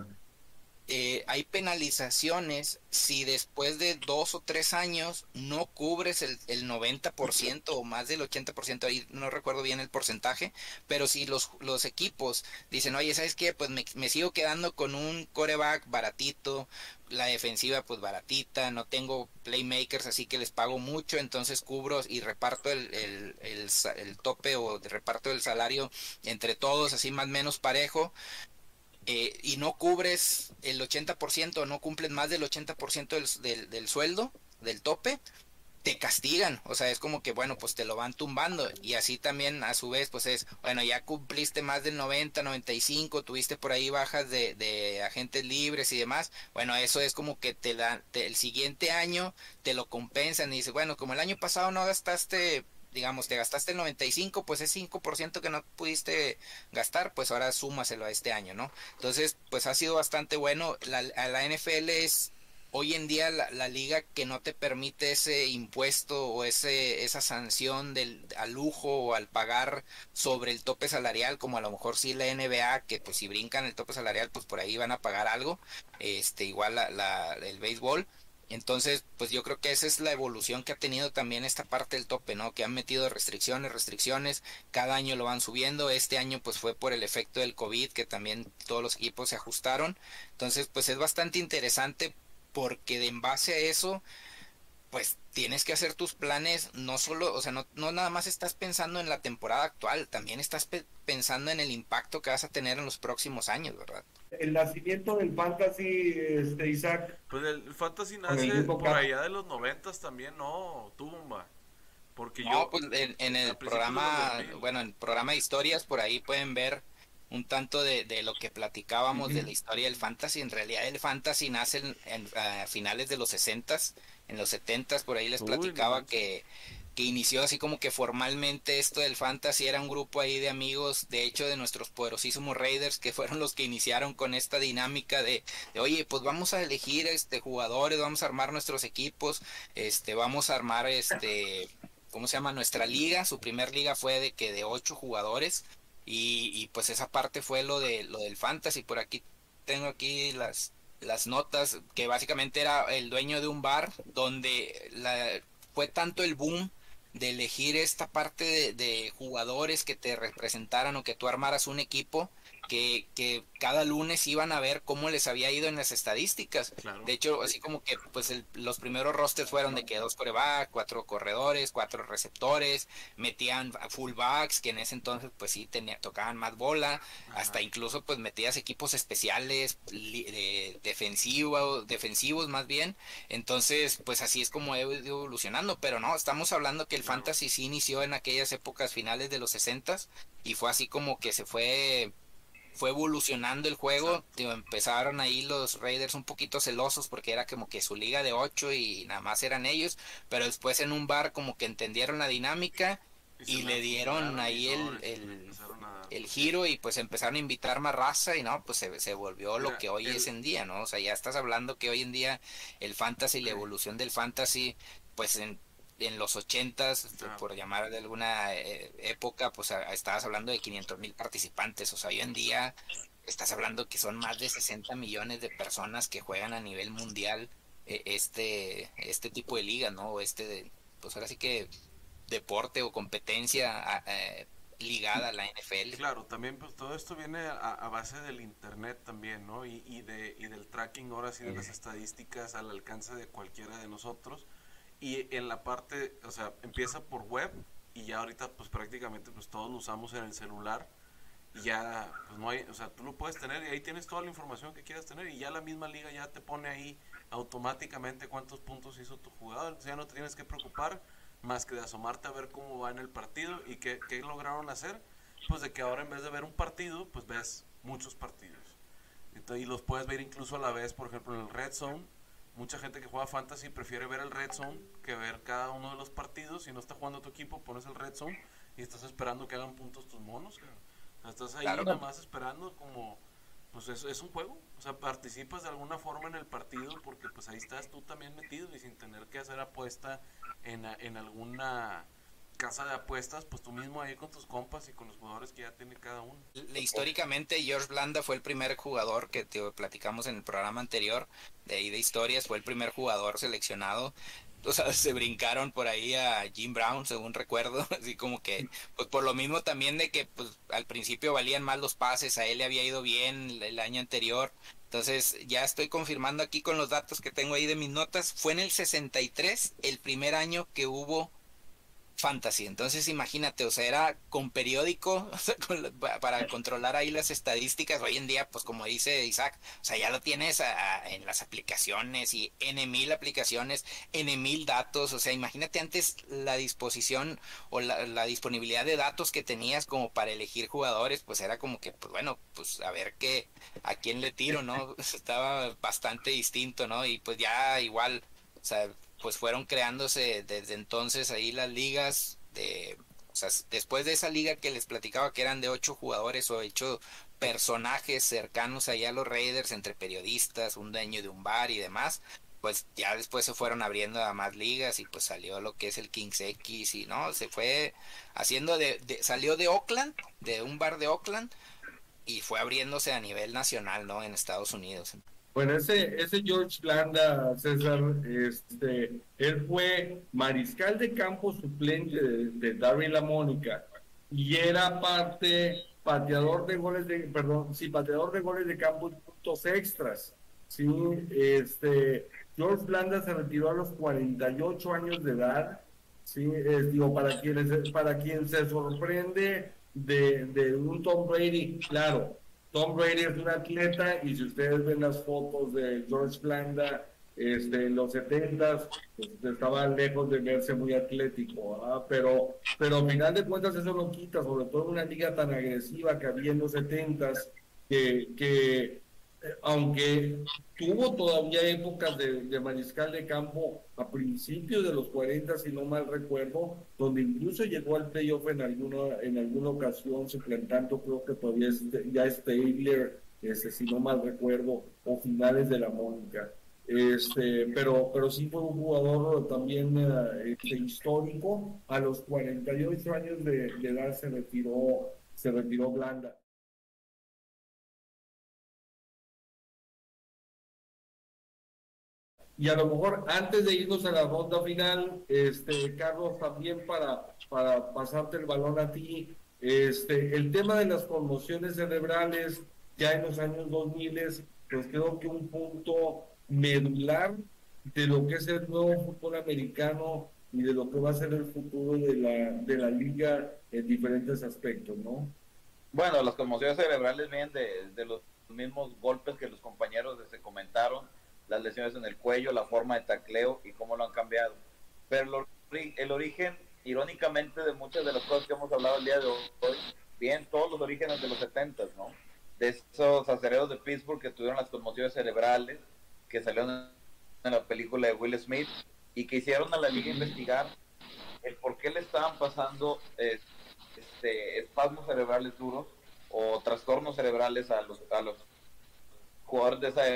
eh, hay penalizaciones si después de dos o tres años no cubres el, el 90% o más del 80%, ahí no recuerdo bien el porcentaje, pero si los, los equipos dicen, oye, ¿sabes qué? Pues me, me sigo quedando con un coreback baratito, la defensiva pues baratita, no tengo playmakers así que les pago mucho, entonces cubro y reparto el, el, el, tope o reparto el salario entre todos así más menos parejo. Eh, y no cubres el 80%, no cumples más del 80% del, del, del sueldo, del tope, te castigan, o sea, es como que, bueno, pues te lo van tumbando. Y así también a su vez, pues es, bueno, ya cumpliste más del 90, 95, tuviste por ahí bajas de, de agentes libres y demás, bueno, eso es como que te dan, el siguiente año te lo compensan y dices, bueno, como el año pasado no gastaste digamos, te gastaste el 95, pues es 5% que no pudiste gastar, pues ahora súmaselo a este año, ¿no? Entonces, pues ha sido bastante bueno. La, la NFL es hoy en día la, liga que no te permite ese impuesto o ese esa sanción del al lujo o al pagar sobre el tope salarial como a lo mejor sí la NBA que pues si brincan el tope salarial pues por ahí van a pagar algo este igual la, la el béisbol entonces, pues yo creo que esa es la evolución que ha tenido también esta parte del tope, ¿no? Que han metido restricciones, restricciones, cada año lo van subiendo, este año pues fue por el efecto del COVID que también todos los equipos se ajustaron, entonces pues es bastante interesante porque de en base a eso, pues tienes que hacer tus planes, no solo, o sea, no, no nada más estás pensando en la temporada actual, también estás pensando en el impacto que vas a tener en los próximos años, ¿verdad? El nacimiento del fantasy, este, Isaac. Pues el fantasy nace por allá de los noventas también, ¿no? Tumba. Porque no, pues en, el programa, bueno, en el programa de historias, por ahí pueden ver un tanto de, de lo que platicábamos de la historia del fantasy. En realidad el fantasy nace en, a finales de los 60 en los 70 por ahí les platicaba que, que inició así como que formalmente esto del fantasy era un grupo ahí de amigos, de hecho de nuestros poderosísimos Raiders que fueron los que iniciaron con esta dinámica de, de, oye, pues vamos a elegir este jugadores, vamos a armar nuestros equipos, este vamos a armar este ¿cómo se llama? nuestra liga, su primer liga fue de que de ocho jugadores y, pues esa parte fue lo de lo del fantasy. Por aquí tengo aquí las, las notas que básicamente era el dueño de un bar donde la, fue tanto el boom de elegir esta parte de, de, jugadores que te representaran o que tú armaras un equipo que, que, cada lunes iban a ver cómo les había ido en las estadísticas. De hecho, así como que pues los primeros rosters fueron de que dos coreback, cuatro corredores, cuatro receptores, metían fullbacks, que en ese entonces pues sí tenía, tocaban más bola, hasta incluso pues metías equipos especiales, de, defensivos, defensivos más bien. Entonces, pues así es como he ido evolucionando, pero no, estamos hablando que el fantasy sí inició en aquellas épocas finales de los 60 y fue así como que se fue fue evolucionando el juego, empezaron ahí los Raiders un poquito celosos porque era como que su liga de 8 y nada más eran ellos, pero después en un bar como que entendieron la dinámica y, le dieron ahí el, el, el, giro y pues empezaron a invitar más raza y no, pues se, se volvió lo que hoy es en día, ¿no? O sea, ya estás hablando que hoy en día el fantasy, la evolución del fantasy, pues en en los ochentas, este, por llamar de alguna eh, época, pues estabas hablando de 500 mil participantes, o sea, hoy en día estás hablando que son más de 60 millones de personas que juegan a nivel mundial eh, este este tipo de liga, ¿no? Este, pues ahora sí que deporte o competencia eh, ligada a la NFL. Claro, también pues todo esto viene a, base del internet también, ¿no? Y, y, de, y del tracking ahora sí de las estadísticas al alcance de cualquiera de nosotros y en la parte, o sea, empieza por web y ya ahorita pues prácticamente pues todos lo usamos en el celular y ya pues no hay, o sea, tú lo puedes tener y ahí tienes toda la información que quieras tener y ya la misma liga ya te pone ahí automáticamente cuántos puntos hizo tu jugador, ya no te tienes que preocupar más que de asomarte a ver cómo va en el partido y qué, qué lograron hacer, pues de que ahora en vez de ver un partido, pues ves muchos partidos. Entonces, y los puedes ver incluso a la vez, por ejemplo, en el Red Zone, mucha gente que juega fantasy prefiere ver el red zone que ver cada uno de los partidos. Si no está jugando tu equipo, pones el red zone y estás esperando que hagan puntos tus monos. estás ahí nomás esperando como, pues es, es un juego. O sea, participas de alguna forma en el partido porque pues ahí estás tú también metido y sin tener que hacer apuesta en, en alguna casa de apuestas, pues tú mismo ahí con tus compas y con los jugadores que ya tiene cada uno. Históricamente, George Blanda fue el primer jugador que te platicamos en el programa anterior de ahí de historias, fue el primer jugador seleccionado. O se brincaron por ahí a Jim Brown, según recuerdo, así como que, pues por lo mismo también de que pues al principio valían más los pases, a él le había ido bien el año anterior, entonces, ya estoy confirmando aquí con los datos que tengo ahí de mis notas. Fue en el 63 el primer año que hubo fantasy. Entonces imagínate, o sea, era con periódico para controlar ahí las estadísticas. Hoy en día, pues como dice Isaac, o sea, ya lo tienes en las aplicaciones y en mil aplicaciones, en mil datos. O sea, imagínate antes la disposición o la, disponibilidad de datos que tenías como para elegir jugadores, pues era como que, pues bueno, pues a ver qué, a quién le tiro, ¿no? Estaba bastante distinto, ¿no? Y pues ya igual, o sea, pues fueron creándose desde entonces ahí las ligas de o sea, después de esa liga que les platicaba que eran de ocho jugadores o ocho personajes cercanos allá a los Raiders entre periodistas, un dueño de un bar y demás, pues ya después se fueron abriendo a más ligas y pues salió lo que es el Kings X y no, se fue haciendo de, de salió de Oakland, de un bar de Oakland y fue abriéndose a nivel nacional, ¿no? En Estados Unidos. Bueno, ese, ese George Blanda, César, este, él fue mariscal de campo suplente de, de Darryl La Mónica y era parte pateador de goles de, perdón, sí, pateador de goles de campo y puntos extras. Sí, este, George Blanda se retiró a los 48 años de edad. Sí, digo, para quienes, para quien se sorprende de, de un Tom Brady, claro, Tom Brady es un atleta y si ustedes ven las fotos de George Blanda este, en los 70 pues, estaba lejos de verse muy atlético, pero, pero al final de cuentas eso no quita, sobre todo en una liga tan agresiva que había en los 70 que, que aunque tuvo todavía épocas de, mariscal de campo a principios de los 40, si no mal recuerdo, donde incluso llegó al playoff en alguna, en alguna ocasión, suplantando, creo que todavía es, ya es Taylor, este, si no mal recuerdo, o finales de la Mónica. Este, pero, pero sí fue un jugador también eh, este, histórico. A los 48 años de, de edad se retiró, se retiró Blanda. Y a lo mejor antes de irnos a la ronda final, este, Carlos, también para, para pasarte el balón a ti, este, el tema de las conmociones cerebrales, ya en los años 2000, pues creo que un punto medular de lo que es el nuevo fútbol americano y de lo que va a ser el futuro de la, de la liga en diferentes aspectos, ¿no? Bueno, las conmociones cerebrales vienen de, de los mismos golpes que los compañeros se comentaron las lesiones en el cuello, la forma de tacleo y cómo lo han cambiado. Pero el origen, irónicamente, de muchas de las cosas que hemos hablado el día de hoy, bien todos los orígenes de los 70, ¿no? de esos acereros de Pittsburgh que tuvieron las conmociones cerebrales, que salieron en la película de Will Smith y que hicieron a la liga investigar el por qué le estaban pasando eh, este, espasmos cerebrales duros o trastornos cerebrales a los, a los jugadores de esa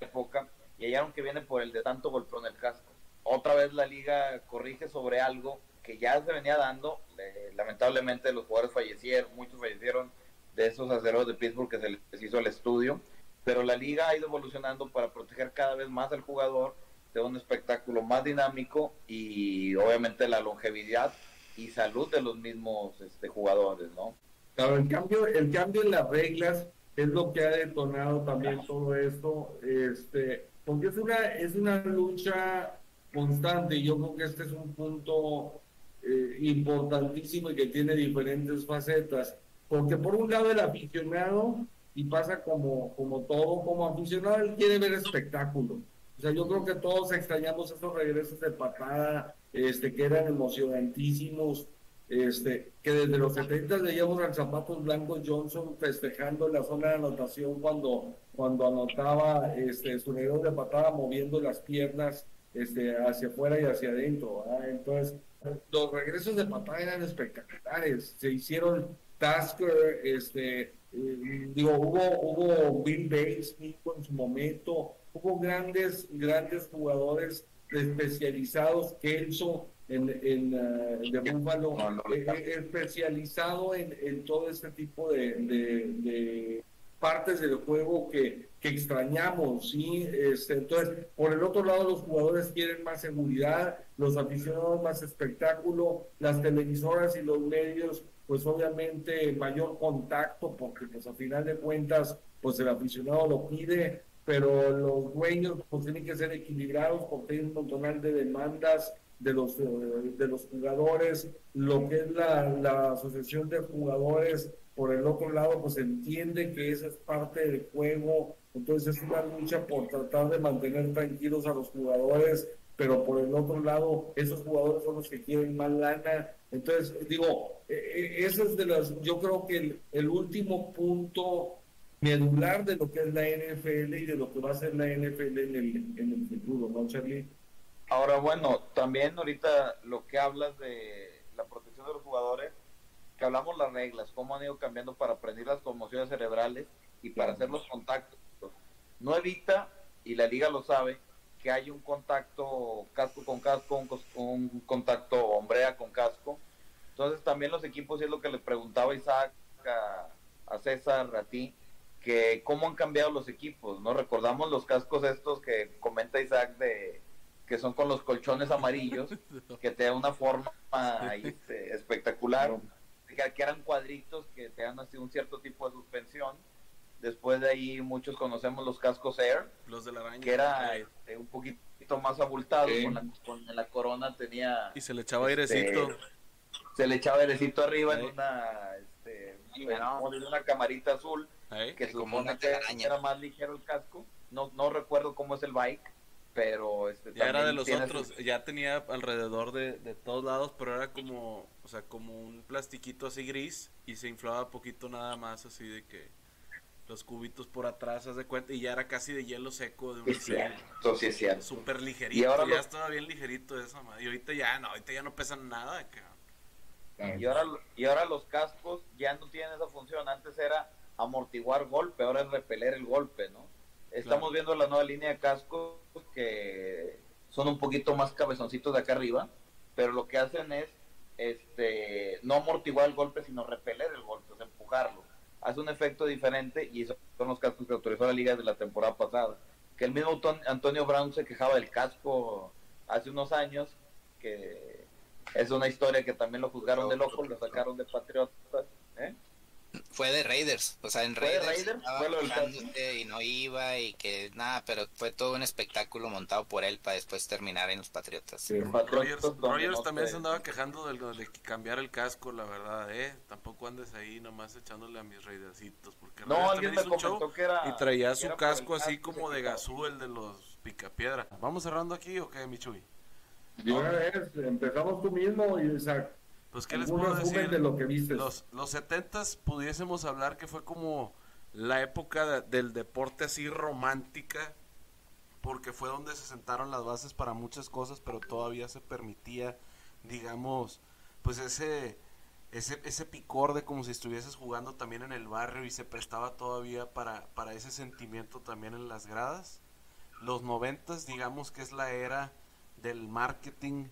época y hallaron que viene por el de tanto golpeón en el casco. Otra vez la liga corrige sobre algo que ya se venía dando. Eh, lamentablemente los jugadores fallecieron, muchos fallecieron de esos aceros de Pittsburgh que se les hizo el estudio. Pero la liga ha ido evolucionando para proteger cada vez más al jugador de un espectáculo más dinámico y obviamente la longevidad y salud de los mismos este, jugadores, ¿no? Claro, el cambio, el cambio en las reglas es lo que ha detonado también todo esto, este, porque es una, es una lucha constante y yo creo que este es un punto eh, importantísimo y que tiene diferentes facetas, porque por un lado el aficionado, y pasa como, como todo, como aficionado, él quiere ver espectáculo. O sea, yo creo que todos extrañamos esos regresos de patada, este, que eran emocionantísimos, este, que desde los 70 leíamos al zapatos blancos Johnson festejando en la zona de anotación cuando, cuando anotaba este, su regreso de patada moviendo las piernas este, hacia afuera y hacia adentro. Entonces, los regresos de patada eran espectaculares. Se hicieron Tasker, este, eh, digo, hubo, hubo Bill Bates mismo en su momento, hubo grandes, grandes jugadores especializados, Kelso en, en uh, de Búfalo, eh, eh, especializado en, en, todo este tipo de, de, de partes del juego que, que extrañamos, ¿sí? Este, entonces, por el otro lado, los jugadores quieren más seguridad, los aficionados más espectáculo, las televisoras y los medios, pues obviamente mayor contacto, porque pues a final de cuentas, pues el aficionado lo pide, pero los dueños pues tienen que ser equilibrados porque hay un montón de demandas de los, de los jugadores, lo que es la, la asociación de jugadores, por el otro lado, pues entiende que esa es parte del juego, entonces es una lucha por tratar de mantener tranquilos a los jugadores, pero por el otro lado, esos jugadores son los que quieren más lana. Entonces, digo, eso es de las, yo creo que el, el último punto medular de lo que es la NFL y de lo que va a ser la NFL en el, en el futuro, ¿no, Charlie? Ahora, bueno, también ahorita lo que hablas de la protección de los jugadores, que hablamos las reglas, cómo han ido cambiando para prevenir las conmociones cerebrales y para hacer los contactos. No evita, y la liga lo sabe, que hay un contacto casco con casco, un, un contacto hombrea con casco. Entonces también los equipos, y es lo que le preguntaba Isaac a, a César, a ti, que cómo han cambiado los equipos, ¿no? Recordamos los cascos estos que comenta Isaac de que son con los colchones amarillos, que te da una forma este, espectacular, que, que, eran cuadritos que te dan así un cierto tipo de suspensión. Después de ahí muchos conocemos los cascos Air, los de la araña, que era este, un poquito más abultado, sí. con, la, con, la, corona tenía... Y se le echaba airecito. Este, se le echaba airecito arriba sí. en una, este, no. en una camarita azul, ¿Eh? que se supone que era más ligero el casco. No, no recuerdo cómo es el bike pero este ya era de los otros ya tenía alrededor de, de, todos lados pero era como o sea como un plastiquito así gris y se inflaba poquito nada más así de que los cubitos por atrás haz de cuenta y ya era casi de hielo seco de un sí, sí súper ligerito y ahora ya lo... estaba bien ligerito eso y ahorita ya no ahorita ya no pesan nada cabrón. y ahora y ahora los cascos ya no tienen esa función antes era amortiguar golpe ahora es repeler el golpe no Estamos claro. viendo la nueva línea de cascos que son un poquito más cabezoncitos de acá arriba, pero lo que hacen es este no amortiguar el golpe, sino repeler el golpe, o sea, empujarlo. Hace un efecto diferente y son los cascos que autorizó la liga de la temporada pasada. Que el mismo Antonio Brown se quejaba del casco hace unos años, que es una historia que también lo juzgaron de loco, lo sacaron de Patriotas. ¿eh? Fue de Raiders, o sea, en Raiders, Raiders? Fue y no iba y que nada, pero fue todo un espectáculo montado por él para después terminar en los Patriotas. Sí, Rogers, Rogers también se andaba quejando de, de cambiar el casco, la verdad, eh, tampoco andes ahí nomás echándole a mis Raidersitos, porque no, alguien me comentó que era y traía su casco así como de gasú, el de los picapiedra. ¿Vamos cerrando aquí o qué, Michuy? De una vez, empezamos tú mismo y Isaac. Pues, ¿qué les puedo decir? De lo que viste. Los, los 70 pudiésemos hablar que fue como la época del deporte así romántica, porque fue donde se sentaron las bases para muchas cosas, pero todavía se permitía, digamos, pues ese, ese, ese picor de como si estuvieses jugando también en el barrio y se prestaba todavía para, para ese sentimiento también en las gradas. Los noventas, digamos que es la era del marketing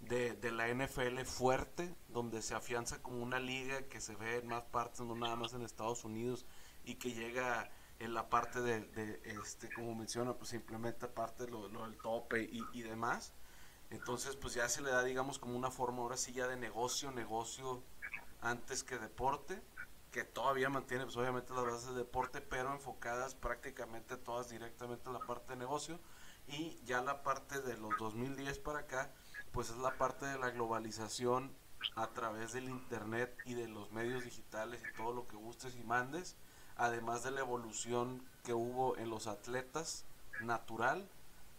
de, de, la NFL fuerte, donde se afianza como una liga que se ve en más partes, no nada más en Estados Unidos, y que llega en la parte de, este, como menciona, pues simplemente parte de lo, del tope y, y, demás. Entonces, pues ya se le da, digamos, como una forma ahora sí ya de negocio, negocio antes que deporte, que todavía mantiene, pues obviamente las bases de deporte, pero enfocadas prácticamente todas directamente a la parte de negocio. Y ya la parte de los 2010 para acá, pues es la parte de la globalización a través del internet y de los medios digitales y todo lo que gustes y mandes además de la evolución que hubo en los atletas natural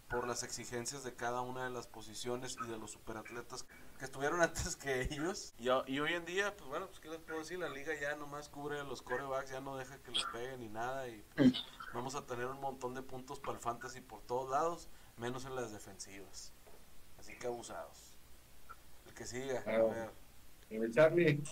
por las exigencias de cada una de las posiciones y de los superatletas que estuvieron antes que ellos. Y, hoy en día, pues bueno, pues qué les puedo decir, la liga ya nomás cubre a los corebacks, ya no deja que les peguen ni nada y pues, vamos a tener un montón de puntos para el fantasy por todos lados, menos en las defensivas. Así que abusados. El que siga, ver. Charlie.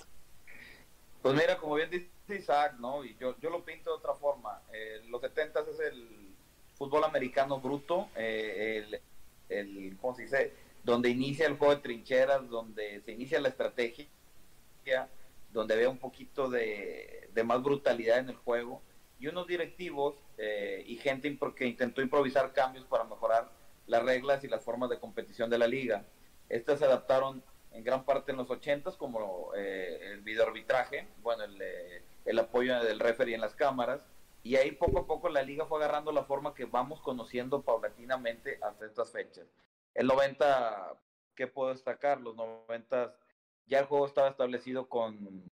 Pues mira, como bien dice Isaac, ¿no? Y yo, yo lo pinto de otra forma. Eh, los 70 es el fútbol americano bruto, eh, el, el, ¿cómo se dice? Donde inicia el juego de trincheras, donde se inicia la estrategia, donde ve un poquito de, de, más brutalidad en el juego. Y unos directivos eh, y gente que intentó improvisar cambios para mejorar las reglas y las formas de competición de la liga. Estas se adaptaron en gran parte en los 80 como eh, el videoarbitraje, bueno, el, eh, el apoyo del referee en las cámaras, y ahí poco a poco la liga fue agarrando la forma que vamos conociendo paulatinamente hasta estas fechas. El 90, ¿qué puedo destacar? Los 90 ya el juego estaba establecido con,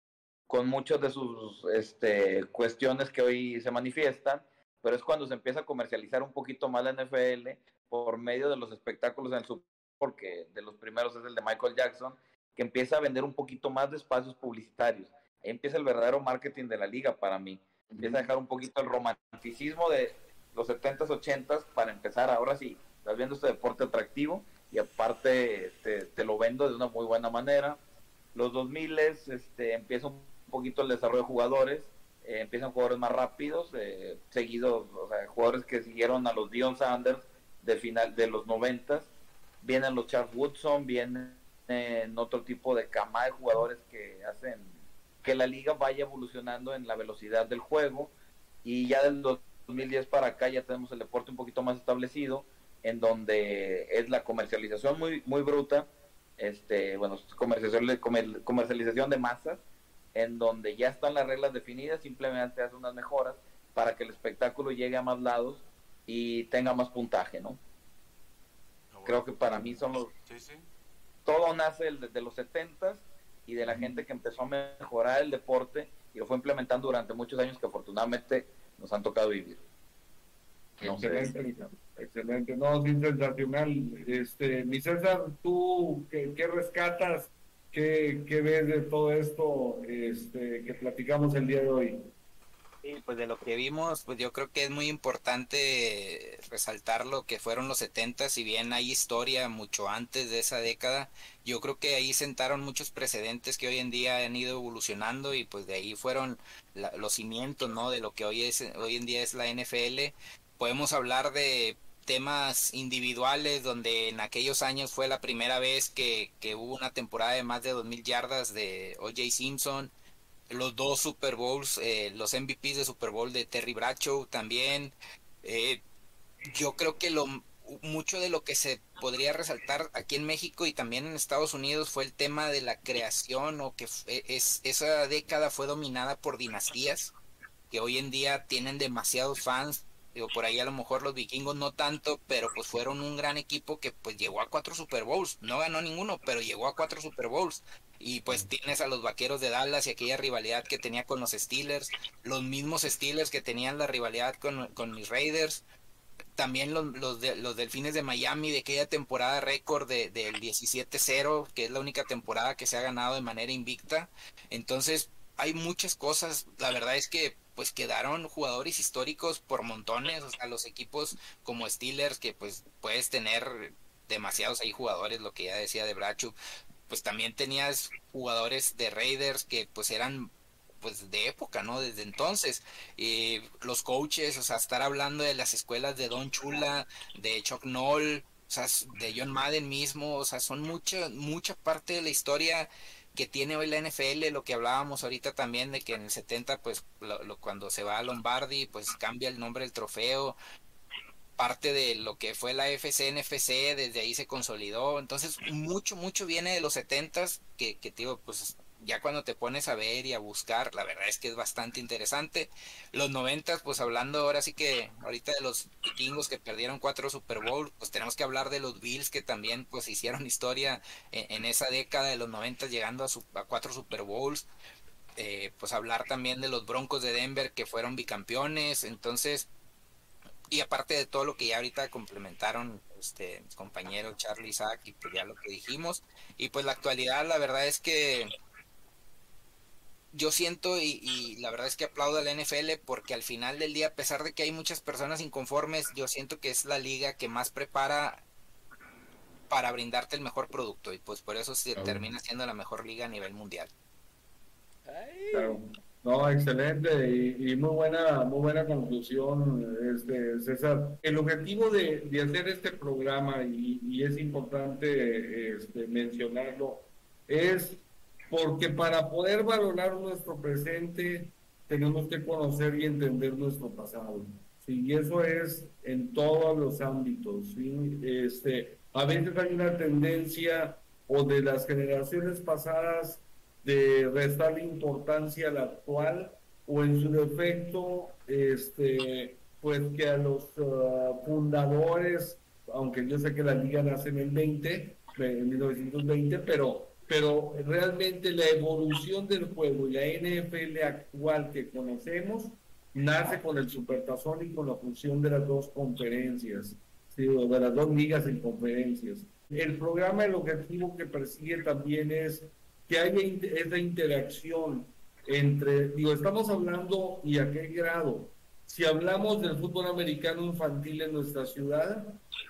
con muchas de sus este, cuestiones que hoy se manifiestan, pero es cuando se empieza a comercializar un poquito más la NFL por medio de los espectáculos en su porque de los primeros es el de Michael Jackson, que empieza a vender un poquito más de espacios publicitarios. Ahí empieza el verdadero marketing de la liga para mí. Empieza a dejar un poquito el romanticismo de los 70s, 80s para empezar ahora sí, estás viendo este deporte atractivo y aparte te, lo vendo de una muy buena manera. Los 2000 este, empieza un poquito el desarrollo de jugadores, eh, empiezan jugadores más rápidos, eh, seguidos, o sea, jugadores que siguieron a los Dion Sanders de final de los 90 vienen los Charles Woodson, vienen otro tipo de cama de jugadores que hacen que la liga vaya evolucionando en la velocidad del juego. Y ya del 2010 para acá ya tenemos el deporte un poquito más establecido en donde es la comercialización muy muy bruta. Este bueno comercialización comercialización de masas en donde ya están las reglas definidas simplemente hace unas mejoras para que el espectáculo llegue a más lados y tenga más puntaje no Creo que para mí son los... Todo nace de los 70 y de la gente que empezó a mejorar el deporte y lo fue implementando durante muchos años que afortunadamente nos han tocado vivir. excelente, excelente, no, sí, sensacional. Este, mi César, ¿tú qué, rescatas? ¿Qué, ¿Qué, ves de todo esto este, que platicamos el día de hoy? Sí, pues de lo que vimos, pues yo creo que es muy importante resaltar lo que fueron los 70, si bien hay historia mucho antes de esa década, yo creo que ahí sentaron muchos precedentes que hoy en día han ido evolucionando y pues de ahí fueron los cimientos, ¿no? De lo que hoy es hoy en día es la NFL. Podemos hablar de temas individuales donde en aquellos años fue la primera vez que, que hubo una temporada de más de 2000 yardas de OJ Simpson, los dos Super Bowls, eh, los MVPs de Super Bowl de Terry Bradshaw también. Eh, yo creo que lo mucho de lo que se podría resaltar aquí en México y también en Estados Unidos fue el tema de la creación o que es, esa década fue dominada por dinastías que hoy en día tienen demasiados fans. Digo por ahí a lo mejor los vikingos no tanto pero pues fueron un gran equipo que pues llegó a cuatro Super Bowls. No ganó ninguno pero llegó a cuatro Super Bowls y pues tienes a los vaqueros de Dallas y aquella rivalidad que tenía con los Steelers, los mismos Steelers que tenían la rivalidad con, con mis Raiders, también los, los, de, los Delfines de Miami de aquella temporada récord de, del 17-0, que es la única temporada que se ha ganado de manera invicta. Entonces, hay muchas cosas, la verdad es que pues quedaron jugadores históricos por montones, o sea, los equipos como Steelers, que pues puedes tener demasiados ahí jugadores, lo que ya decía de Brachu, pues también tenías jugadores de Raiders que pues eran pues de época, ¿no? Desde entonces, eh, los coaches, o sea, estar hablando de las escuelas de Don Chula, de Chuck Noll, o sea, de John Madden mismo, o sea, son mucha, mucha parte de la historia que tiene hoy la NFL, lo que hablábamos ahorita también de que en el 70, pues lo, cuando se va a Lombardi, pues cambia el nombre del trofeo, parte de lo que fue la FC, NFC, desde ahí se consolidó, entonces mucho, mucho viene de los 70s, que, que digo, pues ya cuando te pones a ver y a buscar, la verdad es que es bastante interesante. Los noventas, pues hablando ahora sí que ahorita de los vikingos que perdieron cuatro Super Bowl, pues tenemos que hablar de los Bills que también pues hicieron historia en, esa década de los noventas llegando a, a cuatro Super Bowls. Eh, pues hablar también de los Broncos de Denver que fueron bicampeones, entonces y aparte de todo lo que ya ahorita complementaron este mis compañeros Charlie Isaac y pues ya lo que dijimos y pues la actualidad la verdad es que yo siento y, la verdad es que aplaudo a la NFL porque al final del día, a pesar de que hay muchas personas inconformes, yo siento que es la liga que más prepara para brindarte el mejor producto y pues por eso se termina siendo la mejor liga a nivel mundial. No, excelente y, muy buena, muy buena conclusión, este, César. El objetivo de, hacer este programa y, y es importante este, mencionarlo es porque para poder valorar nuestro presente tenemos que conocer y entender nuestro pasado. Y eso es en todos los ámbitos. Este, a veces hay una tendencia o de las generaciones pasadas de restar importancia a la actual o en su defecto, este, pues que a los uh, fundadores, aunque yo sé que la liga nace en el 20, en 1920, pero pero realmente la evolución del juego y la NFL actual que conocemos nace con el Supertazón y con la función de las dos conferencias, de las dos ligas en conferencias. El programa, el objetivo que persigue también es que haya esa interacción entre, digo, estamos hablando y a qué grado. Si hablamos del fútbol americano infantil en nuestra ciudad,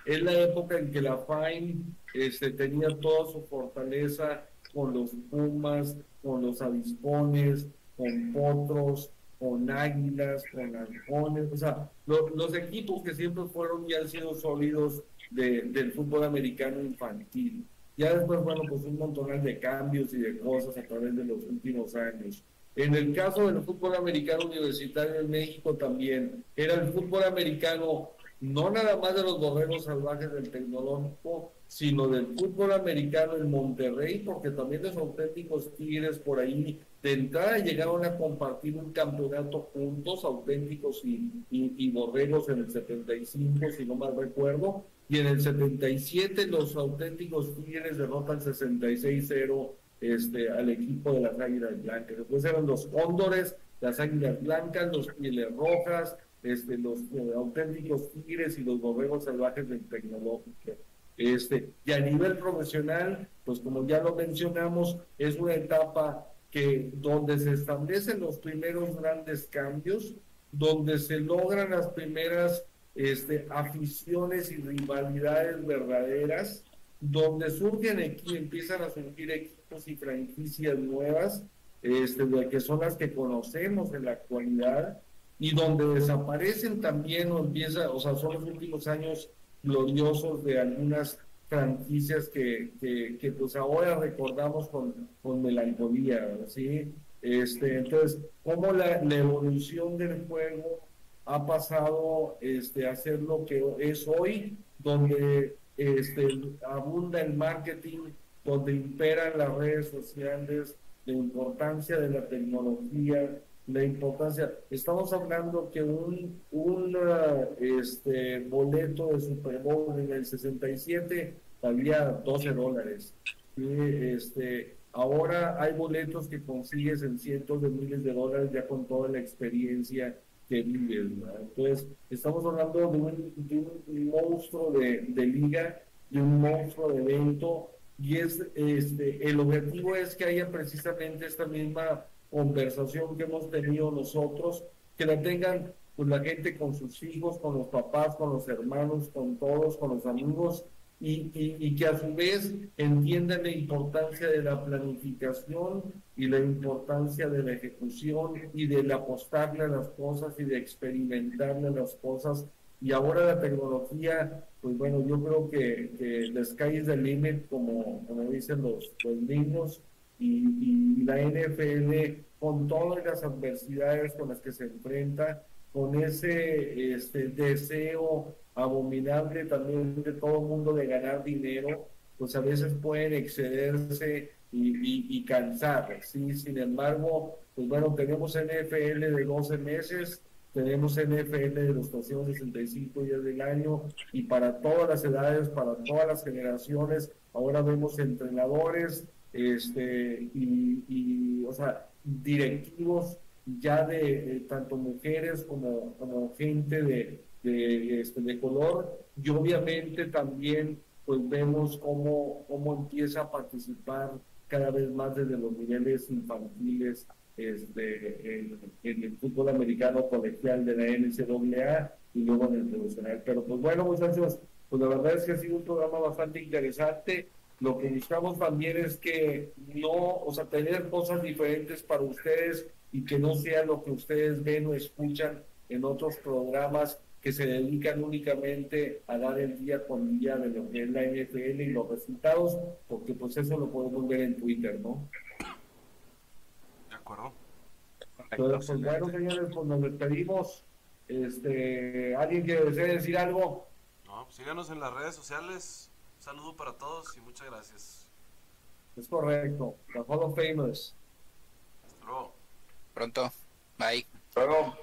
es la época en que la FAIN este, tenía toda su fortaleza con los pumas, con los avispones, con potros, con águilas, con halcones, o sea, los equipos que siempre fueron y han sido sólidos del fútbol americano infantil. Ya después, bueno, pues un montón de cambios y de cosas a través de los últimos años. En el caso del fútbol americano universitario en México también, era el fútbol americano no nada más de los borregos salvajes del tecnológico, sino del fútbol americano en Monterrey, porque también los auténticos Tigres por ahí de entrada llegaron a compartir un campeonato juntos, auténticos y, y, borregos en el 75, si no mal recuerdo, y en el 77 los auténticos Tigres derrotan 66-0 este, al equipo de las Águilas Blancas. Después eran los Cóndores, las Águilas Blancas, los Pieles Rojas, este, los eh, auténticos tigres y los borregos salvajes del tecnológico. Este, y a nivel profesional, pues como ya lo mencionamos, es una etapa que donde se establecen los primeros grandes cambios, donde se logran las primeras este, aficiones y rivalidades verdaderas, donde surgen aquí, empiezan a surgir equipos y franquicias nuevas, este, que son las que conocemos en la actualidad, y donde desaparecen también o empieza, o sea, son los últimos años gloriosos de algunas franquicias que, que, pues ahora recordamos con, con melancolía, ¿sí? Este, entonces, cómo la, evolución del juego ha pasado este, a ser lo que es hoy, donde este, abunda el marketing, donde imperan las redes sociales, la importancia de la tecnología, la importancia. Estamos hablando que un, un este, boleto de Super Bowl en el 67 valía 12 dólares. Este, ahora hay boletos que consigues en cientos de miles de dólares ya con toda la experiencia que. Entonces, estamos hablando de un, un monstruo de, de, liga, de un monstruo de evento, y es, este, el objetivo es que haya precisamente esta misma conversación que hemos tenido nosotros que la tengan pues la gente con sus hijos, con los papás, con los hermanos, con todos, con los amigos, y, y, que a su vez entiendan la importancia de la planificación y la importancia de la ejecución y de apostarle a las cosas y de experimentarle las cosas. Y ahora la tecnología, pues bueno, yo creo que, que sky is the limit, como, como dicen los, los niños, y, y la NFL con todas las adversidades con las que se enfrenta, con ese este, deseo abominable también de todo el mundo de ganar dinero, pues a veces pueden excederse y, y, cansar, ¿sí? Sin embargo, pues bueno, tenemos NFL de 12 meses, tenemos NFL de los 365 días del año y para todas las edades, para todas las generaciones, ahora vemos entrenadores este, y, o sea, directivos ya de, tanto mujeres como, como gente de, de, este, de color y obviamente también pues vemos cómo, cómo empieza a participar cada vez más desde los niveles infantiles este, en, el fútbol americano colegial de la NCAA y luego en el profesional. Pero pues bueno muchachos, pues la verdad es que ha sido un programa bastante interesante. Lo que buscamos también es que no, o sea, tener cosas diferentes para ustedes y que no sea lo que ustedes ven o escuchan en otros programas que se dedican únicamente a dar el día con día de lo que es la NFL y los resultados, porque pues eso lo podemos ver en Twitter, ¿no? De acuerdo. Entonces, pues bueno, señores, pues nos despedimos. Este, ¿Alguien quiere decir algo? No, pues síganos en las redes sociales. Un saludo para todos y muchas gracias. Es correcto. The Hall of Famous. Hasta luego pronto. Bye. Luego.